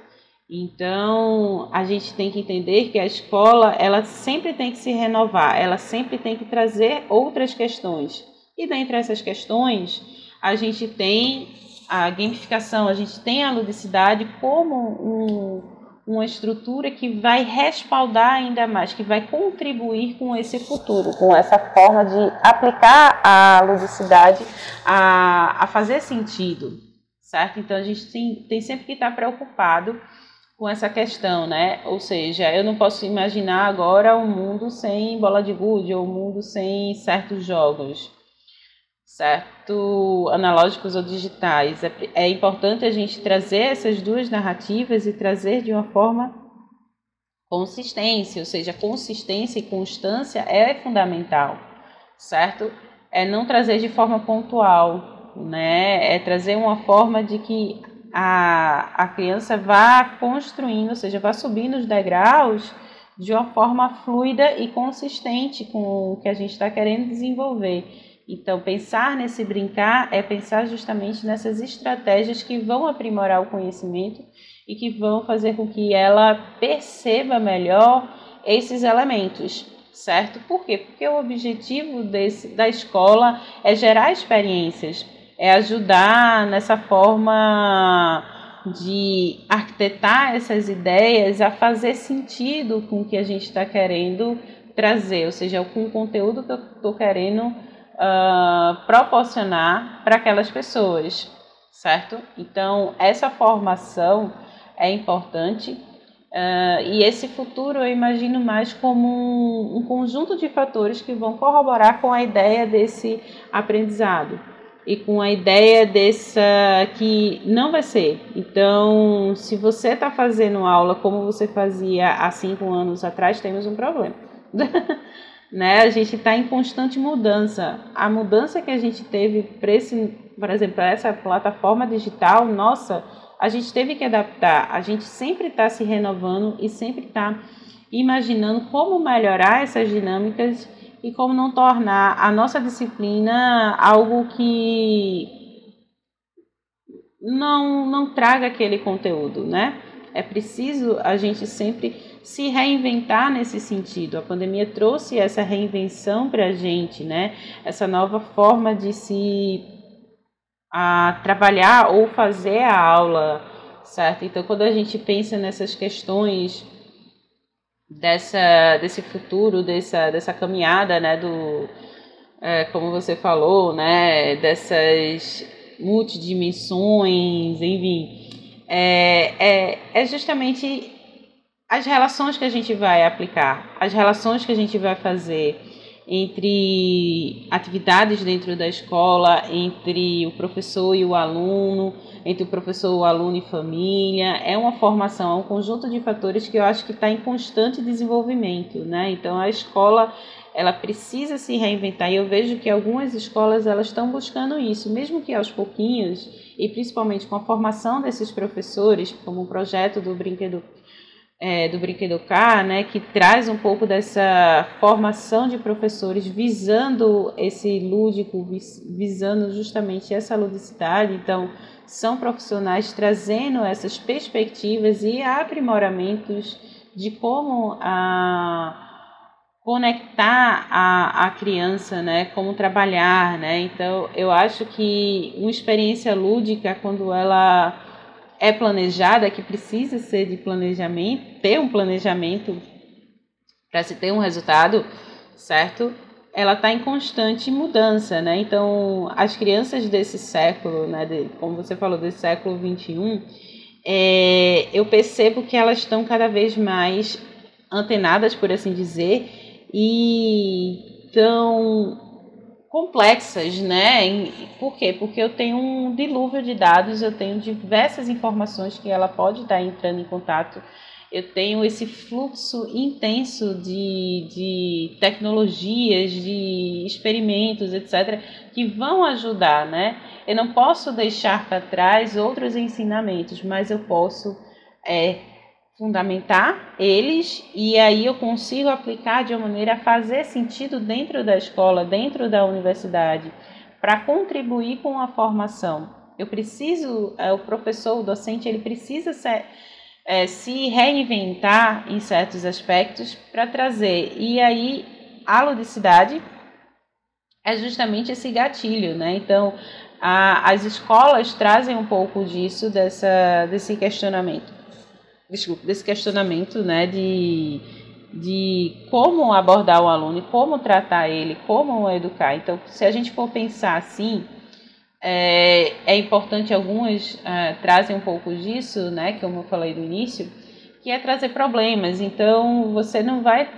Então, a gente tem que entender que a escola, ela sempre tem que se renovar, ela sempre tem que trazer outras questões. E dentre essas questões, a gente tem a gamificação, a gente tem a ludicidade como um, uma estrutura que vai respaldar ainda mais, que vai contribuir com esse futuro, com essa forma de aplicar a ludicidade a, a fazer sentido, certo? Então a gente tem, tem sempre que estar preocupado com essa questão, né? Ou seja, eu não posso imaginar agora um mundo sem bola de gude ou um mundo sem certos jogos, certo? Analógicos ou digitais. É, é importante a gente trazer essas duas narrativas e trazer de uma forma consistência, ou seja, consistência e constância é fundamental, certo? É não trazer de forma pontual, né? É trazer uma forma de que a, a criança vá construindo, ou seja, vá subindo os degraus de uma forma fluida e consistente com o que a gente está querendo desenvolver. Então, pensar nesse brincar é pensar justamente nessas estratégias que vão aprimorar o conhecimento e que vão fazer com que ela perceba melhor esses elementos, certo? Por quê? Porque o objetivo desse, da escola é gerar experiências é ajudar nessa forma de arquitetar essas ideias a fazer sentido com o que a gente está querendo trazer, ou seja, com o conteúdo que eu estou querendo uh, proporcionar para aquelas pessoas, certo? Então, essa formação é importante uh, e esse futuro eu imagino mais como um, um conjunto de fatores que vão corroborar com a ideia desse aprendizado e com a ideia dessa que não vai ser. Então, se você está fazendo aula como você fazia há cinco anos atrás, temos um problema. <laughs> né? A gente está em constante mudança. A mudança que a gente teve para esse, por exemplo, essa plataforma digital, nossa, a gente teve que adaptar. A gente sempre está se renovando e sempre está imaginando como melhorar essas dinâmicas e como não tornar a nossa disciplina algo que não, não traga aquele conteúdo, né? É preciso a gente sempre se reinventar nesse sentido. A pandemia trouxe essa reinvenção para a gente, né? Essa nova forma de se a, trabalhar ou fazer a aula, certo? Então, quando a gente pensa nessas questões dessa, desse futuro, dessa, dessa caminhada, né, do, é, como você falou, né, dessas multidimensões, enfim, é, é, é justamente as relações que a gente vai aplicar, as relações que a gente vai fazer entre atividades dentro da escola, entre o professor e o aluno, entre o professor, o aluno e família. É uma formação, é um conjunto de fatores que eu acho que está em constante desenvolvimento, né? Então a escola ela precisa se reinventar e eu vejo que algumas escolas elas estão buscando isso, mesmo que aos pouquinhos e principalmente com a formação desses professores, como o projeto do brinquedo é, do Brinquedo Car, né, que traz um pouco dessa formação de professores visando esse lúdico, visando justamente essa ludicidade. Então, são profissionais trazendo essas perspectivas e aprimoramentos de como a conectar a, a criança, né, como trabalhar, né, então eu acho que uma experiência lúdica quando ela é planejada, que precisa ser de planejamento, ter um planejamento para se ter um resultado, certo? Ela está em constante mudança, né? Então, as crianças desse século, né, de, como você falou, desse século 21, é, eu percebo que elas estão cada vez mais antenadas, por assim dizer, e estão complexas, né? Por quê? Porque eu tenho um dilúvio de dados, eu tenho diversas informações que ela pode estar entrando em contato. Eu tenho esse fluxo intenso de, de tecnologias, de experimentos, etc., que vão ajudar, né? Eu não posso deixar para trás outros ensinamentos, mas eu posso é, fundamentar eles e aí eu consigo aplicar de uma maneira a fazer sentido dentro da escola, dentro da universidade, para contribuir com a formação. Eu preciso, é, o professor, o docente, ele precisa ser, é, se reinventar em certos aspectos para trazer. E aí a ludicidade é justamente esse gatilho, né? Então, a, as escolas trazem um pouco disso, dessa, desse questionamento desculpa, desse questionamento, né, de, de como abordar o aluno, como tratar ele, como educar. Então, se a gente for pensar assim, é, é importante algumas uh, trazem um pouco disso, né, como eu falei no início, que é trazer problemas. Então, você não vai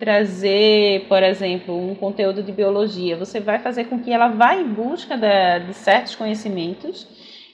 trazer, por exemplo, um conteúdo de biologia, você vai fazer com que ela vá em busca da, de certos conhecimentos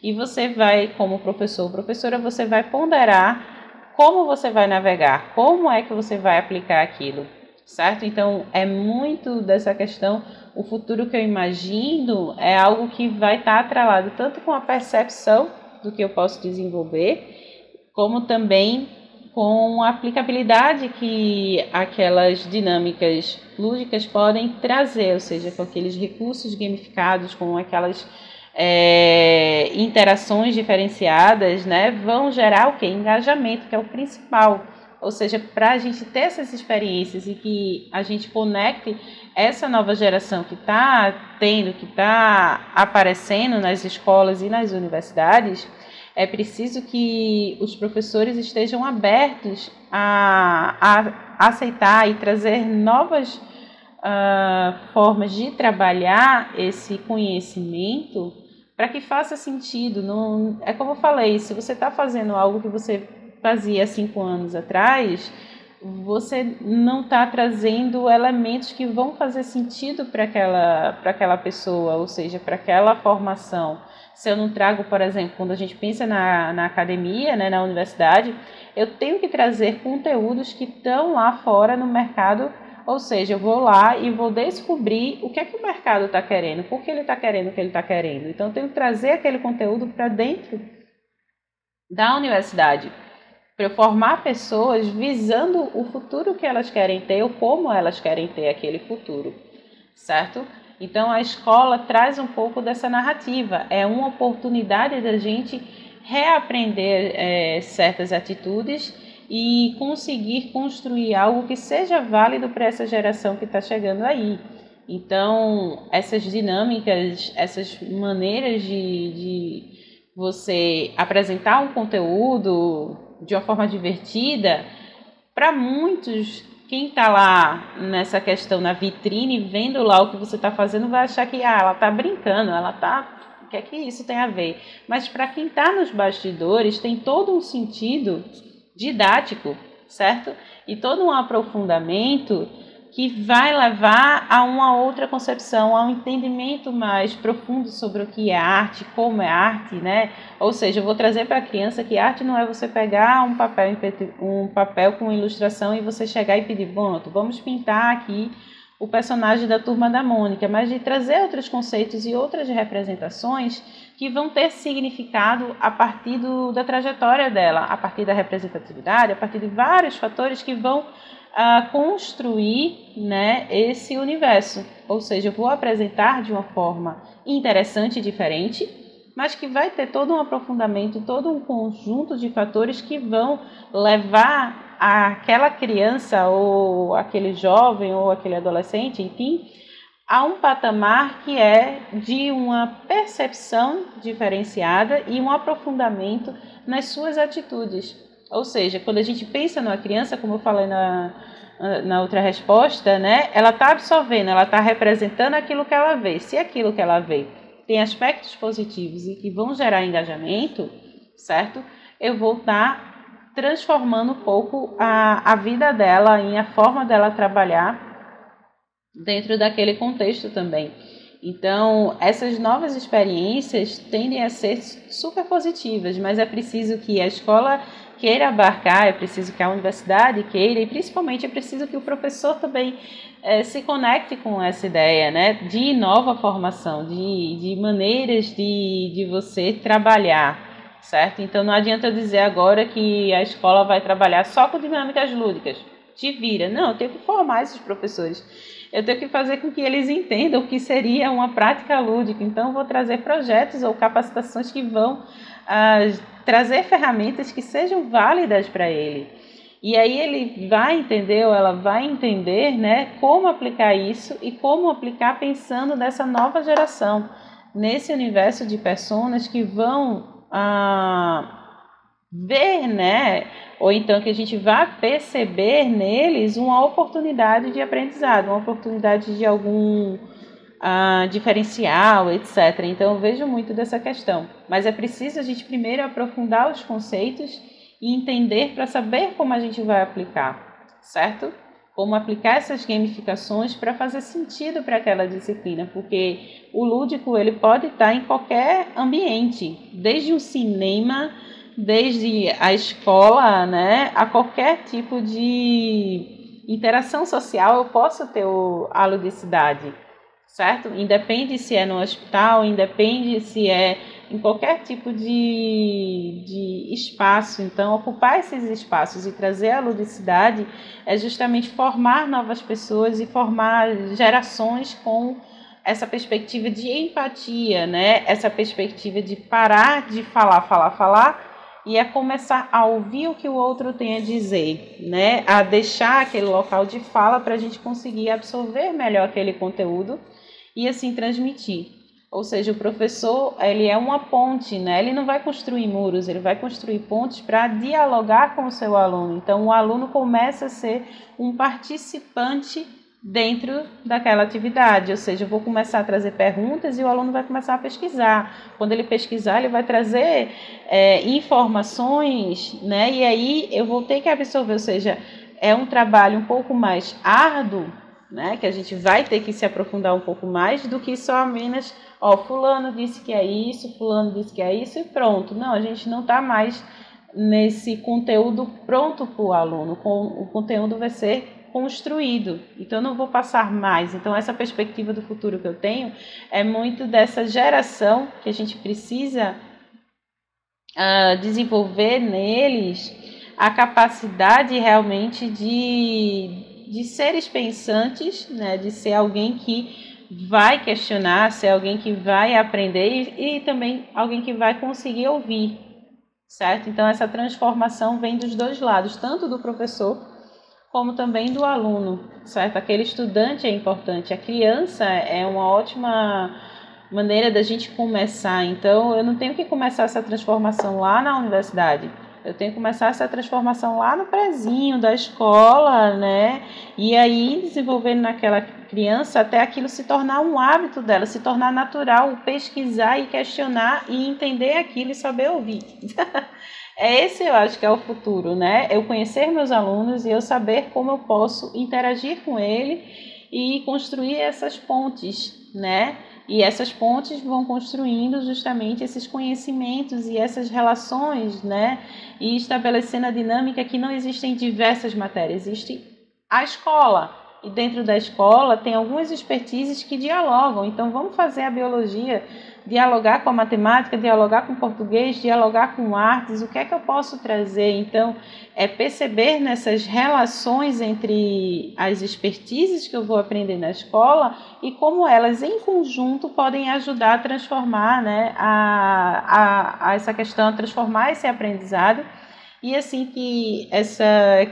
e você vai, como professor ou professora, você vai ponderar como você vai navegar, como é que você vai aplicar aquilo, certo? Então, é muito dessa questão. O futuro que eu imagino é algo que vai estar atrelado tanto com a percepção do que eu posso desenvolver, como também com a aplicabilidade que aquelas dinâmicas lúdicas podem trazer, ou seja, com aqueles recursos gamificados, com aquelas é, interações diferenciadas, né, vão gerar o que? Engajamento, que é o principal. Ou seja, para a gente ter essas experiências e que a gente conecte essa nova geração que está tendo, que está aparecendo nas escolas e nas universidades, é preciso que os professores estejam abertos a, a aceitar e trazer novas uh, formas de trabalhar esse conhecimento para que faça sentido. Não, é como eu falei, se você está fazendo algo que você fazia cinco anos atrás, você não está trazendo elementos que vão fazer sentido para aquela, para aquela pessoa, ou seja, para aquela formação. Se eu não trago, por exemplo, quando a gente pensa na, na academia, né, na universidade, eu tenho que trazer conteúdos que estão lá fora no mercado ou seja, eu vou lá e vou descobrir o que é que o mercado está querendo, por que ele está querendo o que ele está querendo. Então, eu tenho que trazer aquele conteúdo para dentro da universidade, para formar pessoas visando o futuro que elas querem ter ou como elas querem ter aquele futuro, certo? Então, a escola traz um pouco dessa narrativa, é uma oportunidade da gente reaprender é, certas atitudes e conseguir construir algo que seja válido para essa geração que está chegando aí. Então, essas dinâmicas, essas maneiras de, de você apresentar um conteúdo de uma forma divertida, para muitos, quem está lá nessa questão na vitrine, vendo lá o que você está fazendo, vai achar que ah, ela está brincando, ela está. O que é que isso tem a ver? Mas para quem está nos bastidores, tem todo um sentido didático, certo? E todo um aprofundamento que vai levar a uma outra concepção, a um entendimento mais profundo sobre o que é arte, como é arte, né? Ou seja, eu vou trazer para a criança que arte não é você pegar um papel, um papel com ilustração e você chegar e pedir, bom, vamos pintar aqui o personagem da turma da Mônica, mas de trazer outros conceitos e outras representações que vão ter significado a partir do, da trajetória dela, a partir da representatividade, a partir de vários fatores que vão uh, construir né, esse universo. Ou seja, eu vou apresentar de uma forma interessante e diferente, mas que vai ter todo um aprofundamento, todo um conjunto de fatores que vão levar aquela criança ou aquele jovem ou aquele adolescente, enfim, a um patamar que é de uma percepção diferenciada e um aprofundamento nas suas atitudes. Ou seja, quando a gente pensa numa criança, como eu falei na, na outra resposta, né, ela está absorvendo, ela está representando aquilo que ela vê. Se aquilo que ela vê tem aspectos positivos e que vão gerar engajamento, certo? Eu vou estar tá transformando um pouco a, a vida dela, em a forma dela trabalhar dentro daquele contexto também. Então, essas novas experiências tendem a ser super positivas, mas é preciso que a escola queira abarcar, é preciso que a universidade queira e principalmente é preciso que o professor também é, se conecte com essa ideia né, de nova formação, de, de maneiras de, de você trabalhar, certo? Então não adianta eu dizer agora que a escola vai trabalhar só com dinâmicas lúdicas. Te vira. Não, eu tenho que formar esses professores. Eu tenho que fazer com que eles entendam o que seria uma prática lúdica. Então, vou trazer projetos ou capacitações que vão ah, trazer ferramentas que sejam válidas para ele. E aí ele vai entender ou ela vai entender né, como aplicar isso e como aplicar pensando nessa nova geração, nesse universo de pessoas que vão ah, ver, né, ou então que a gente vai perceber neles uma oportunidade de aprendizado, uma oportunidade de algum uh, diferencial, etc. Então eu vejo muito dessa questão. Mas é preciso a gente primeiro aprofundar os conceitos e entender para saber como a gente vai aplicar, certo? Como aplicar essas gamificações para fazer sentido para aquela disciplina, porque o lúdico ele pode estar em qualquer ambiente, desde um cinema, desde a escola, né, a qualquer tipo de interação social eu posso ter a ludicidade certo? Independe se é no hospital, independe se é em qualquer tipo de, de espaço. Então, ocupar esses espaços e trazer a ludicidade é justamente formar novas pessoas e formar gerações com essa perspectiva de empatia, né? Essa perspectiva de parar de falar, falar, falar e a começar a ouvir o que o outro tem a dizer, né? A deixar aquele local de fala para a gente conseguir absorver melhor aquele conteúdo e assim transmitir. Ou seja, o professor ele é uma ponte, né? Ele não vai construir muros, ele vai construir pontes para dialogar com o seu aluno. Então, o aluno começa a ser um participante dentro daquela atividade, ou seja, eu vou começar a trazer perguntas e o aluno vai começar a pesquisar. Quando ele pesquisar, ele vai trazer é, informações, né? E aí eu vou ter que absorver, ou seja, é um trabalho um pouco mais árduo né? Que a gente vai ter que se aprofundar um pouco mais do que só apenas, ó, fulano disse que é isso, fulano disse que é isso e pronto. Não, a gente não está mais nesse conteúdo pronto para o aluno. O conteúdo vai ser construído. Então, eu não vou passar mais. Então, essa perspectiva do futuro que eu tenho é muito dessa geração que a gente precisa uh, desenvolver neles a capacidade realmente de de seres pensantes, né, de ser alguém que vai questionar, ser alguém que vai aprender e, e também alguém que vai conseguir ouvir, certo? Então essa transformação vem dos dois lados, tanto do professor como também do aluno, certo? Aquele estudante é importante, a criança é uma ótima maneira da gente começar. Então eu não tenho que começar essa transformação lá na universidade eu tenho que começar essa transformação lá no prezinho da escola, né? E aí desenvolvendo naquela criança até aquilo se tornar um hábito dela, se tornar natural, pesquisar e questionar e entender aquilo e saber ouvir. <laughs> é esse eu acho que é o futuro, né? Eu conhecer meus alunos e eu saber como eu posso interagir com ele e construir essas pontes, né? E essas pontes vão construindo justamente esses conhecimentos e essas relações, né? E estabelecendo a dinâmica que não existem diversas matérias, existe a escola. E dentro da escola tem algumas expertises que dialogam. Então vamos fazer a biologia dialogar com a matemática, dialogar com o português, dialogar com artes, o que é que eu posso trazer? Então, é perceber nessas relações entre as expertises que eu vou aprender na escola e como elas em conjunto podem ajudar a transformar né, a, a, a essa questão, a transformar esse aprendizado e assim que essa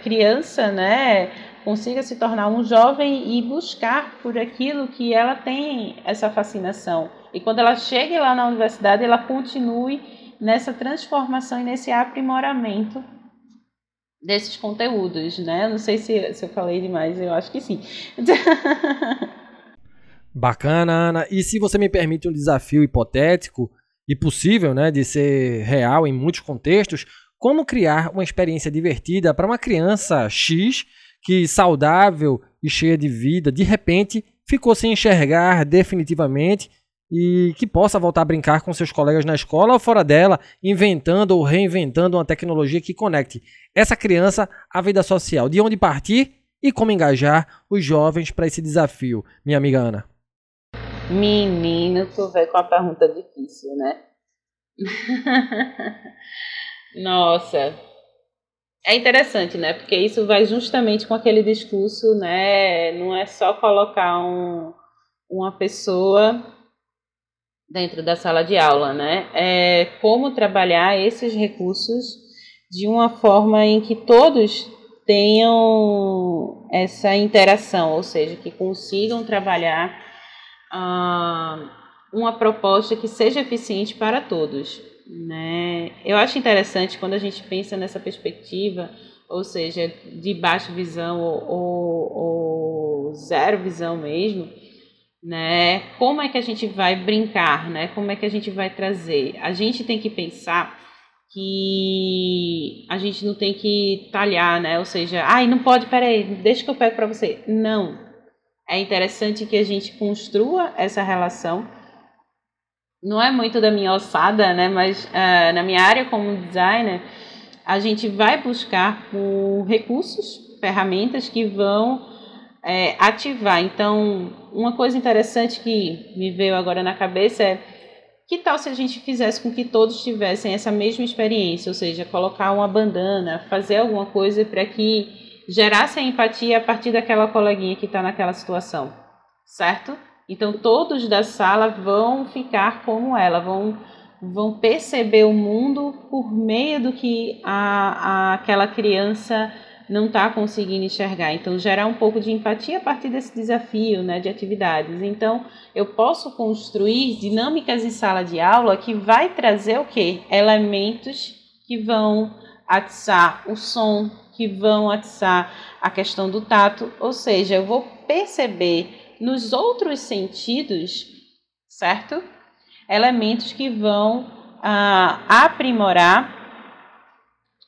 criança, né, consiga se tornar um jovem e buscar por aquilo que ela tem essa fascinação. E quando ela chegue lá na universidade, ela continue nessa transformação e nesse aprimoramento desses conteúdos, né? Não sei se, se eu falei demais, eu acho que sim. <laughs> Bacana, Ana. E se você me permite um desafio hipotético e possível, né, de ser real em muitos contextos, como criar uma experiência divertida para uma criança X que saudável e cheia de vida, de repente ficou sem enxergar definitivamente e que possa voltar a brincar com seus colegas na escola ou fora dela, inventando ou reinventando uma tecnologia que conecte essa criança à vida social, de onde partir e como engajar os jovens para esse desafio, minha amiga Ana. Menino, tu veio com uma pergunta difícil, né? <laughs> Nossa, é interessante, né? Porque isso vai justamente com aquele discurso, né? Não é só colocar um, uma pessoa dentro da sala de aula, né? É como trabalhar esses recursos de uma forma em que todos tenham essa interação, ou seja, que consigam trabalhar ah, uma proposta que seja eficiente para todos. Né? Eu acho interessante quando a gente pensa nessa perspectiva, ou seja, de baixa visão ou, ou, ou zero visão mesmo, né? Como é que a gente vai brincar, né? Como é que a gente vai trazer? A gente tem que pensar que a gente não tem que talhar, né? Ou seja, ai, não pode, peraí, deixa que eu pego para você. Não. É interessante que a gente construa essa relação não é muito da minha ossada, né? Mas uh, na minha área como designer, a gente vai buscar por recursos, ferramentas que vão é, ativar. Então, uma coisa interessante que me veio agora na cabeça é que tal se a gente fizesse com que todos tivessem essa mesma experiência, ou seja, colocar uma bandana, fazer alguma coisa para que gerasse a empatia a partir daquela coleguinha que está naquela situação, certo? Então todos da sala vão ficar como ela, vão, vão perceber o mundo por meio do que a, a aquela criança não está conseguindo enxergar. Então, gerar um pouco de empatia a partir desse desafio né, de atividades. Então, eu posso construir dinâmicas em sala de aula que vai trazer o quê? Elementos que vão atiçar o som, que vão atiçar a questão do tato, ou seja, eu vou perceber nos outros sentidos, certo? Elementos que vão ah, aprimorar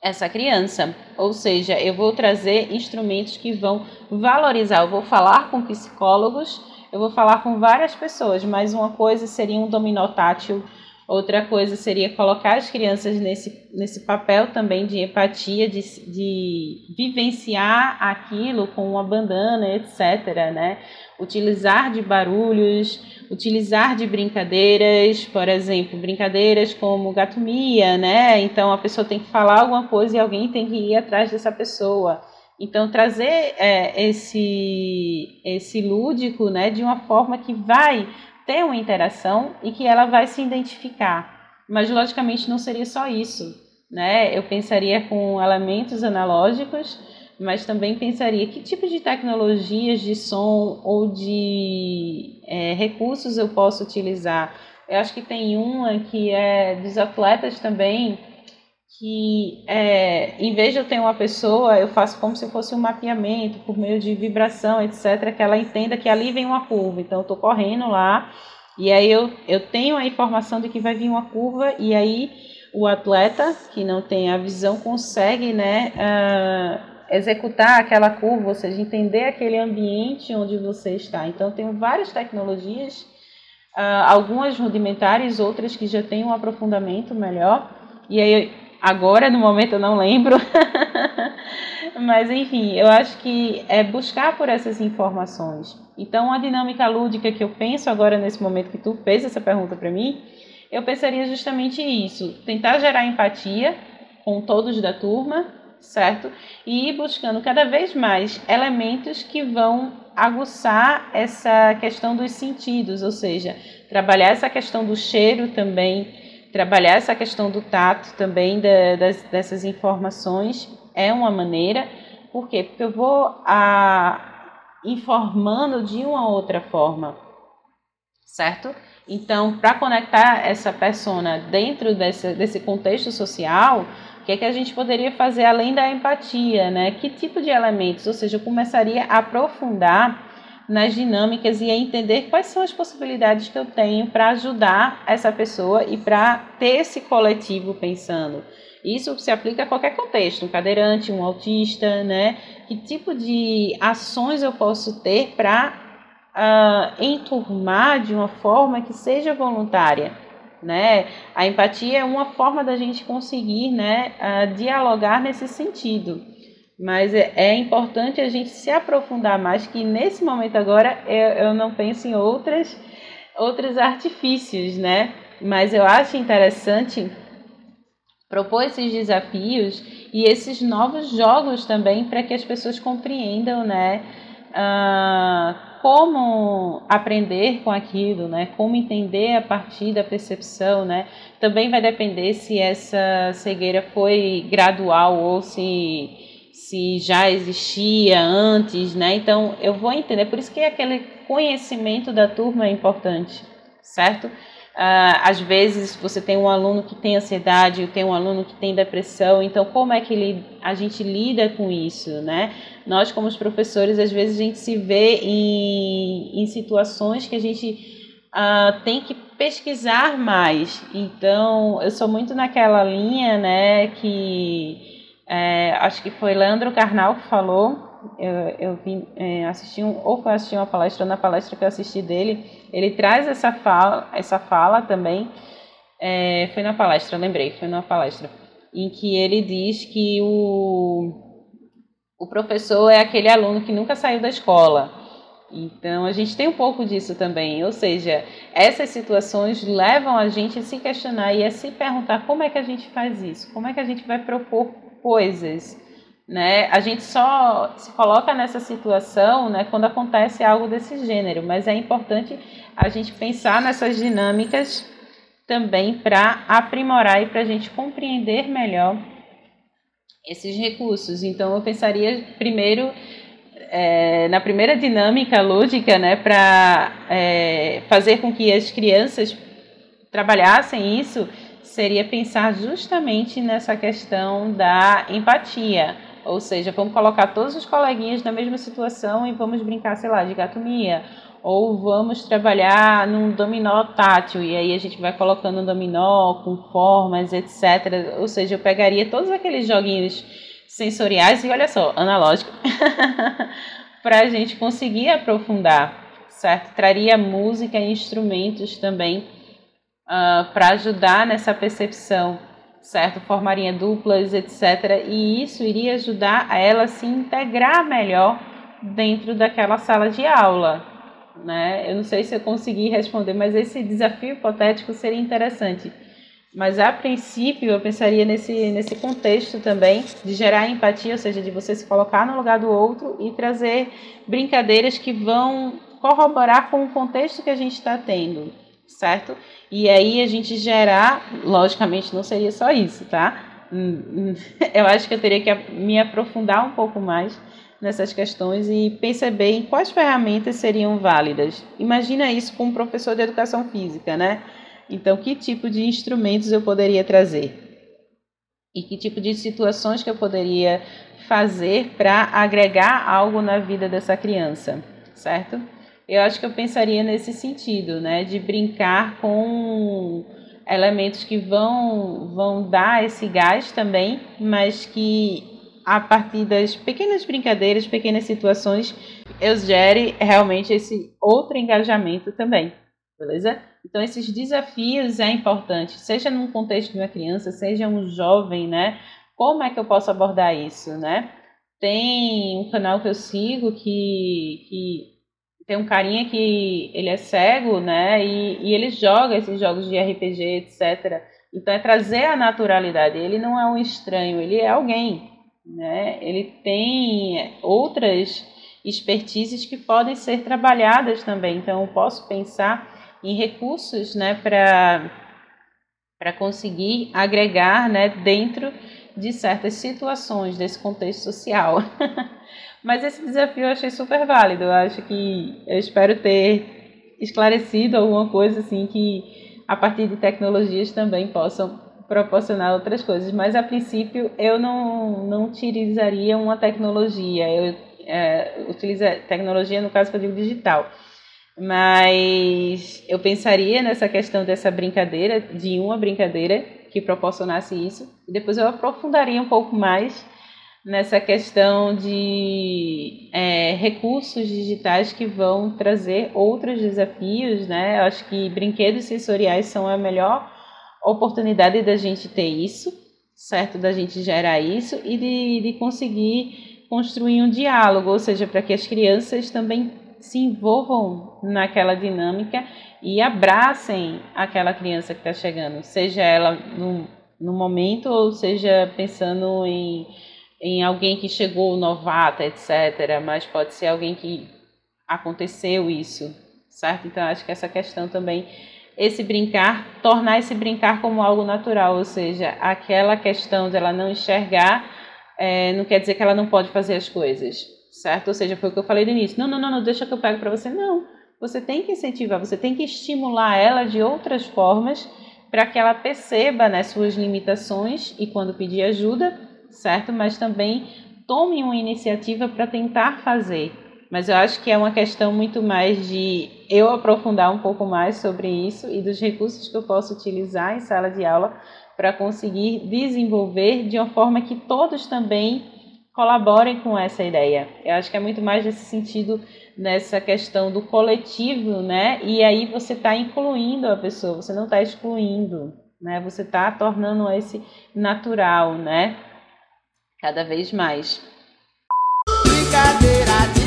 essa criança. Ou seja, eu vou trazer instrumentos que vão valorizar. Eu vou falar com psicólogos, eu vou falar com várias pessoas, mas uma coisa seria um dominó tátil Outra coisa seria colocar as crianças nesse, nesse papel também de empatia, de, de vivenciar aquilo com uma bandana, etc. Né? Utilizar de barulhos, utilizar de brincadeiras, por exemplo, brincadeiras como gatomia, né? Então a pessoa tem que falar alguma coisa e alguém tem que ir atrás dessa pessoa. Então trazer é, esse esse lúdico, né, de uma forma que vai ter uma interação e que ela vai se identificar. Mas logicamente não seria só isso, né? Eu pensaria com elementos analógicos, mas também pensaria que tipo de tecnologias de som ou de é, recursos eu posso utilizar. Eu acho que tem uma que é dos atletas também, que é, em vez de eu ter uma pessoa, eu faço como se fosse um mapeamento por meio de vibração, etc., que ela entenda que ali vem uma curva. Então, eu estou correndo lá e aí eu, eu tenho a informação de que vai vir uma curva e aí o atleta que não tem a visão consegue, né, uh, executar aquela curva, ou seja, entender aquele ambiente onde você está. Então, tenho várias tecnologias, uh, algumas rudimentares, outras que já têm um aprofundamento melhor. E aí Agora, no momento, eu não lembro. <laughs> Mas, enfim, eu acho que é buscar por essas informações. Então, a dinâmica lúdica que eu penso agora, nesse momento que tu fez essa pergunta para mim, eu pensaria justamente isso: tentar gerar empatia com todos da turma, certo? E ir buscando cada vez mais elementos que vão aguçar essa questão dos sentidos, ou seja, trabalhar essa questão do cheiro também trabalhar essa questão do tato também da, das, dessas informações é uma maneira. Por quê? Porque eu vou a, informando de uma outra forma, certo? Então, para conectar essa persona dentro desse, desse contexto social, o que, é que a gente poderia fazer além da empatia, né? Que tipo de elementos? Ou seja, eu começaria a aprofundar nas dinâmicas e a entender quais são as possibilidades que eu tenho para ajudar essa pessoa e para ter esse coletivo pensando. Isso se aplica a qualquer contexto, um cadeirante, um autista, né? Que tipo de ações eu posso ter para uh, ah, enturmar de uma forma que seja voluntária, né? A empatia é uma forma da gente conseguir, né, uh, dialogar nesse sentido. Mas é, é, importante a gente se aprofundar mais, que nesse momento agora eu, eu não penso em outras, outros artifícios, né? Mas eu acho interessante propor esses desafios e esses novos jogos também para que as pessoas compreendam, né? Uh, como aprender com aquilo, né? Como entender a partir da percepção, né? Também vai depender se essa cegueira foi gradual ou se se já existia antes, né? Então eu vou entender, por isso que aquele conhecimento da turma é importante, certo? Uh, às vezes você tem um aluno que tem ansiedade, tem um aluno que tem depressão, então como é que a gente lida com isso, né? Nós, como os professores, às vezes a gente se vê em, em situações que a gente uh, tem que pesquisar mais. Então, eu sou muito naquela linha, né, que é, acho que foi Leandro Carnal que falou, eu, eu vim, é, assisti um, ou foi assistir uma palestra, ou na palestra que eu assisti dele, ele traz essa fala, essa fala também, é, foi na palestra, lembrei, foi na palestra, em que ele diz que o, o professor é aquele aluno que nunca saiu da escola. Então a gente tem um pouco disso também, ou seja, essas situações levam a gente a se questionar e a se perguntar como é que a gente faz isso, como é que a gente vai propor coisas né? A gente só se coloca nessa situação né, quando acontece algo desse gênero, mas é importante a gente pensar nessas dinâmicas também para aprimorar e para a gente compreender melhor esses recursos. Então, eu pensaria primeiro é, na primeira dinâmica lúdica, né, para é, fazer com que as crianças trabalhassem isso, seria pensar justamente nessa questão da empatia ou seja, vamos colocar todos os coleguinhas na mesma situação e vamos brincar, sei lá, de gatomia. Ou vamos trabalhar num dominó tátil e aí a gente vai colocando um dominó com formas, etc. Ou seja, eu pegaria todos aqueles joguinhos sensoriais e olha só, analógico, <laughs> para a gente conseguir aprofundar, certo? Traria música e instrumentos também uh, ah, para ajudar nessa percepção certo? Formaria duplas, etc. E isso iria ajudar a ela se integrar melhor dentro daquela sala de aula, né? Eu não sei se eu consegui responder, mas esse desafio hipotético seria interessante. Mas a princípio eu pensaria nesse, nesse contexto também de gerar empatia, ou seja, de você se colocar no lugar do outro e trazer brincadeiras que vão corroborar com o contexto que a gente está tendo certo? E aí a gente gerar, logicamente não seria só isso, tá? Hum, hum, <laughs> eu acho que eu teria que me aprofundar um pouco mais nessas questões e perceber em quais ferramentas seriam válidas. Imagina isso com um professor de educação física, né? Então, que tipo de instrumentos eu poderia trazer? E que tipo de situações que eu poderia fazer para agregar algo na vida dessa criança, certo? Eu acho que eu pensaria nesse sentido, né, de brincar com elementos que vão vão dar esse gás também, mas que a partir das pequenas brincadeiras, pequenas situações, eu gere realmente esse outro engajamento também, beleza? Então esses desafios é importante, seja num contexto de uma criança, seja um jovem, né? Como é que eu posso abordar isso, né? Tem um canal que eu sigo que, que tem um carinha que ele é cego, né? E, e ele joga esses jogos de RPG, etc. Então é trazer a naturalidade. Ele não é um estranho, ele é alguém, né? Ele tem outras expertises que podem ser trabalhadas também. Então eu posso pensar em recursos, né, para para conseguir agregar, né, dentro de certas situações desse contexto social. <laughs> Mas esse desafio eu achei super válido. Eu acho que eu espero ter esclarecido alguma coisa assim que a partir de tecnologias também possam proporcionar outras coisas. Mas a princípio eu não, não utilizaria uma tecnologia. Eu é, utilizo tecnologia no caso que eu digo digital. Mas eu pensaria nessa questão dessa brincadeira, de uma brincadeira que proporcionasse isso, e depois eu aprofundaria um pouco mais nessa questão de é, recursos digitais que vão trazer outros desafios, né? Eu acho que brinquedos sensoriais são a melhor oportunidade da gente ter isso, certo? Da gente gerar isso e de, de conseguir construir um diálogo, ou seja, para que as crianças também se envolvam naquela dinâmica e abracem aquela criança que está chegando, seja ela no, no momento ou seja pensando em, em alguém que chegou novata, etc. Mas pode ser alguém que aconteceu isso, certo? Então acho que essa questão também esse brincar, tornar esse brincar como algo natural, ou seja, aquela questão de ela não enxergar, é, não quer dizer que ela não pode fazer as coisas, certo? Ou seja, foi o que eu falei no início. Não, não, não, não deixa que eu pego para você. Não. Você tem que incentivar, você tem que estimular ela de outras formas para que ela perceba né, suas limitações e quando pedir ajuda, certo? Mas também tome uma iniciativa para tentar fazer. Mas eu acho que é uma questão muito mais de eu aprofundar um pouco mais sobre isso e dos recursos que eu posso utilizar em sala de aula para conseguir desenvolver de uma forma que todos também colaborem com essa ideia. Eu acho que é muito mais nesse sentido, nessa questão do coletivo, né? E aí você está incluindo a pessoa, você não está excluindo, né? Você está tornando esse natural, né? Cada vez mais. Brincadeira de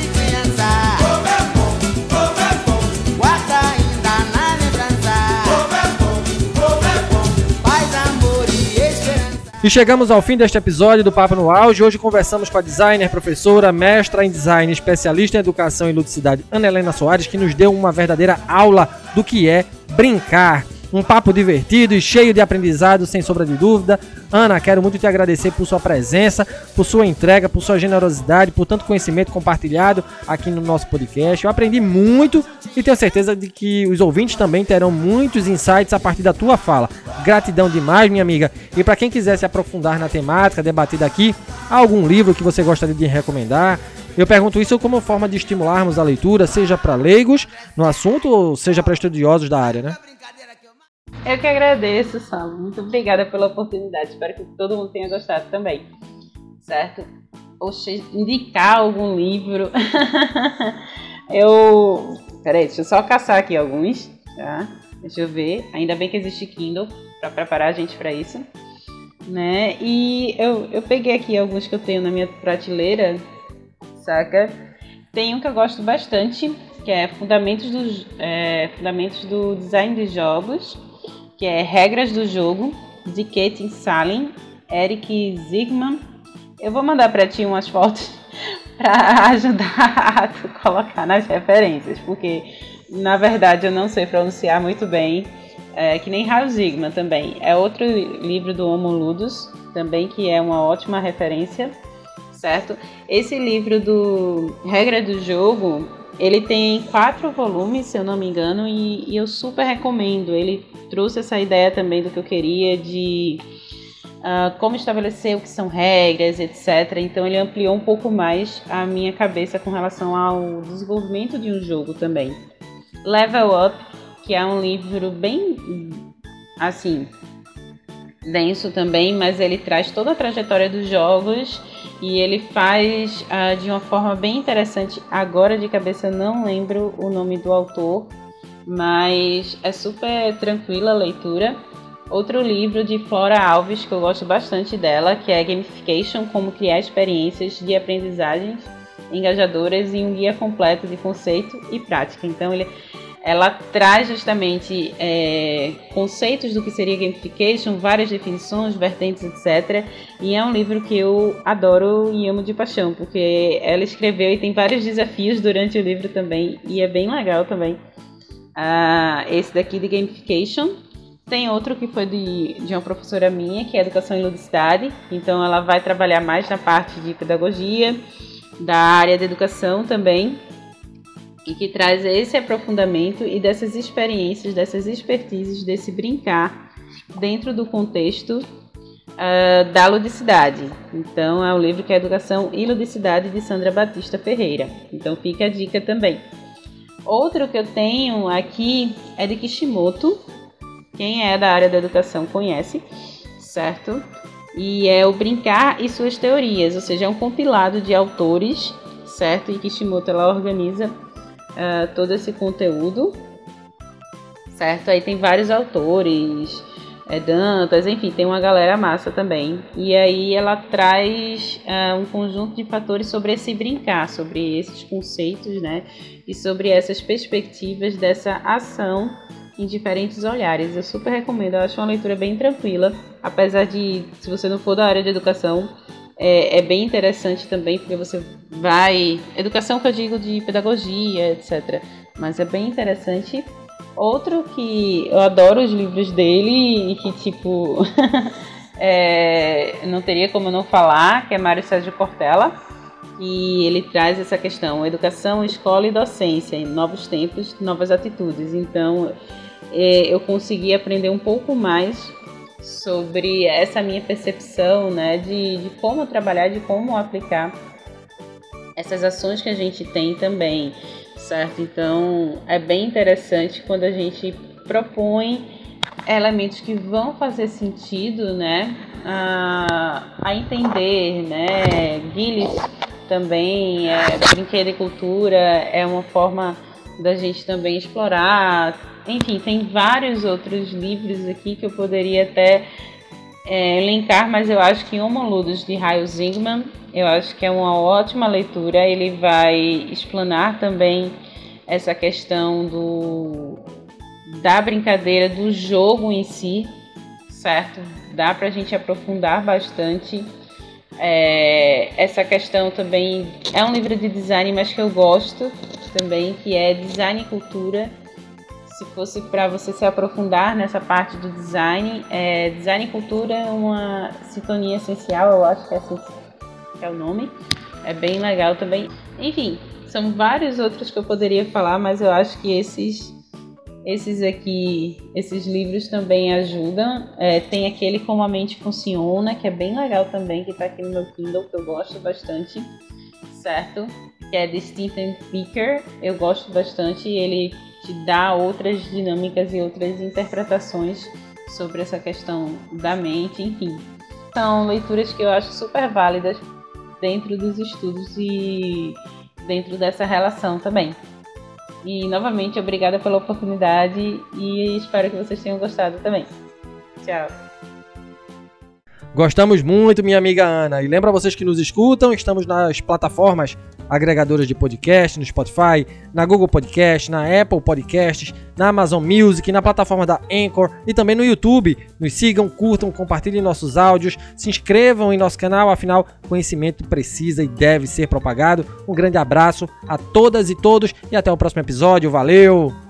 E chegamos ao fim deste episódio do Papo no Auge. Hoje conversamos com a designer, professora, mestra em design, especialista em educação e ludicidade, Ana Helena Soares, que nos deu uma verdadeira aula do que é brincar. Um papo divertido e cheio de aprendizado, sem sombra de dúvida. Ana, quero muito te agradecer por sua presença, por sua entrega, por sua generosidade, por tanto conhecimento compartilhado aqui no nosso podcast. Eu aprendi muito e tenho certeza de que os ouvintes também terão muitos insights a partir da tua fala. Gratidão demais, minha amiga. E para quem quiser se aprofundar na temática debatida aqui, algum livro que você gostaria de recomendar? Eu pergunto isso como forma de estimularmos a leitura, seja para leigos no assunto ou seja para estudiosos da área, né? Eu que agradeço, Sam. Muito obrigada pela oportunidade. Espero que todo mundo tenha gostado também. Certo? Ou indicar algum livro. <laughs> eu. Peraí, deixa eu só caçar aqui alguns. Tá? Deixa eu ver. Ainda bem que existe Kindle para preparar a gente para isso. Né? E eu, eu peguei aqui alguns que eu tenho na minha prateleira, saca? Tem um que eu gosto bastante, que é Fundamentos do, é, Fundamentos do Design de Jogos que é Regras do Jogo, de Kate Salin, Eric Zigman. Eu vou mandar para ti umas fotos <laughs> para ajudar a tu colocar nas referências, porque na verdade eu não sei pronunciar muito bem, é, que nem Raul Zigman também. É outro livro do Homo Ludus, também que é uma ótima referência, certo? Esse livro do Regra do Jogo, ele tem quatro volumes, se eu não me engano, e, e eu super recomendo. Ele trouxe essa ideia também do que eu queria de uh, como estabelecer o que são regras, etc. Então ele ampliou um pouco mais a minha cabeça com relação ao desenvolvimento de um jogo também. Level Up, que é um livro bem assim denso também, mas ele traz toda a trajetória dos jogos e ele faz uh, de uma forma bem interessante. Agora de cabeça eu não lembro o nome do autor, mas é super tranquila a leitura. Outro livro de Flora Alves que eu gosto bastante dela, que é Gamification: Como Criar Experiências de Aprendizagens Engajadoras e um guia completo de conceito e prática. Então ele ela traz justamente é, conceitos do que seria gamification, várias definições, vertentes, etc. E é um livro que eu adoro e amo de paixão, porque ela escreveu e tem vários desafios durante o livro também, e é bem legal também. Uh, esse daqui de gamification. Tem outro que foi de, de uma professora minha, que é Educação e Ludicidade. Então ela vai trabalhar mais na parte de pedagogia, da área de educação também. E que traz esse aprofundamento e dessas experiências, dessas expertises, desse brincar dentro do contexto uh, da ludicidade. Então é um livro que é Educação e Ludicidade de Sandra Batista Ferreira. Então fica a dica também. Outro que eu tenho aqui é de Kishimoto. Quem é da área da educação conhece, certo? E é o Brincar e Suas Teorias, ou seja, é um compilado de autores, certo? E Kishimoto ela organiza uh, todo esse conteúdo, certo? Aí tem vários autores, é Dantas, enfim, tem uma galera massa também. E aí ela traz uh, um conjunto de fatores sobre esse brincar, sobre esses conceitos, né? E sobre essas perspectivas dessa ação em diferentes olhares. Eu super recomendo, eu acho uma leitura bem tranquila, apesar de, se você não for da área de educação, é, é bem interessante também, porque você vai. Educação que eu digo de pedagogia, etc. Mas é bem interessante Outro que eu adoro os livros dele e que, tipo, <laughs> é, não teria como não falar, que é Mário Sérgio Cortella. E ele traz essa questão, educação, escola e docência, em novos tempos, novas atitudes. Então, é, eu consegui aprender um pouco mais sobre essa minha percepção, né, de, de como trabalhar, de como aplicar essas ações que a gente tem também certo? Então é bem interessante quando a gente propõe elementos que vão fazer sentido, né? A, a entender, né? Gilles também, é, brinquedo e cultura é uma forma da gente também explorar. Enfim, tem vários outros livros aqui que eu poderia até é, elencar, mas eu acho que Homoludos de Raio Zingman, eu acho que é uma ótima leitura. Ele vai explanar também essa questão do da brincadeira do jogo em si, certo? Dá para a gente aprofundar bastante. É, essa questão também é um livro de design, mas que eu gosto também, que é Design e Cultura se fosse para você se aprofundar nessa parte do design, é, design e cultura é uma sintonia essencial, eu acho que é, assim, que é o nome. É bem legal também. Enfim, são vários outros que eu poderia falar, mas eu acho que esses esses aqui, esses livros também ajudam. É, tem aquele Como a Mente Funciona, que é bem legal também, que está aqui no meu Kindle, que eu gosto bastante, certo? Que é de Stephen Picker, eu gosto bastante. Ele te dá outras dinâmicas e outras interpretações sobre essa questão da mente, enfim. São leituras que eu acho super válidas dentro dos estudos e dentro dessa relação também. E novamente, obrigada pela oportunidade e espero que vocês tenham gostado também. Tchau. Gostamos muito, minha amiga Ana. E lembra vocês que nos escutam, estamos nas plataformas agregadoras de podcast, no Spotify, na Google Podcast, na Apple Podcasts, na Amazon Music, na plataforma da Anchor e também no YouTube. Nos sigam, curtam, compartilhem nossos áudios, se inscrevam em nosso canal, afinal, conhecimento precisa e deve ser propagado. Um grande abraço a todas e todos e até o próximo episódio. Valeu!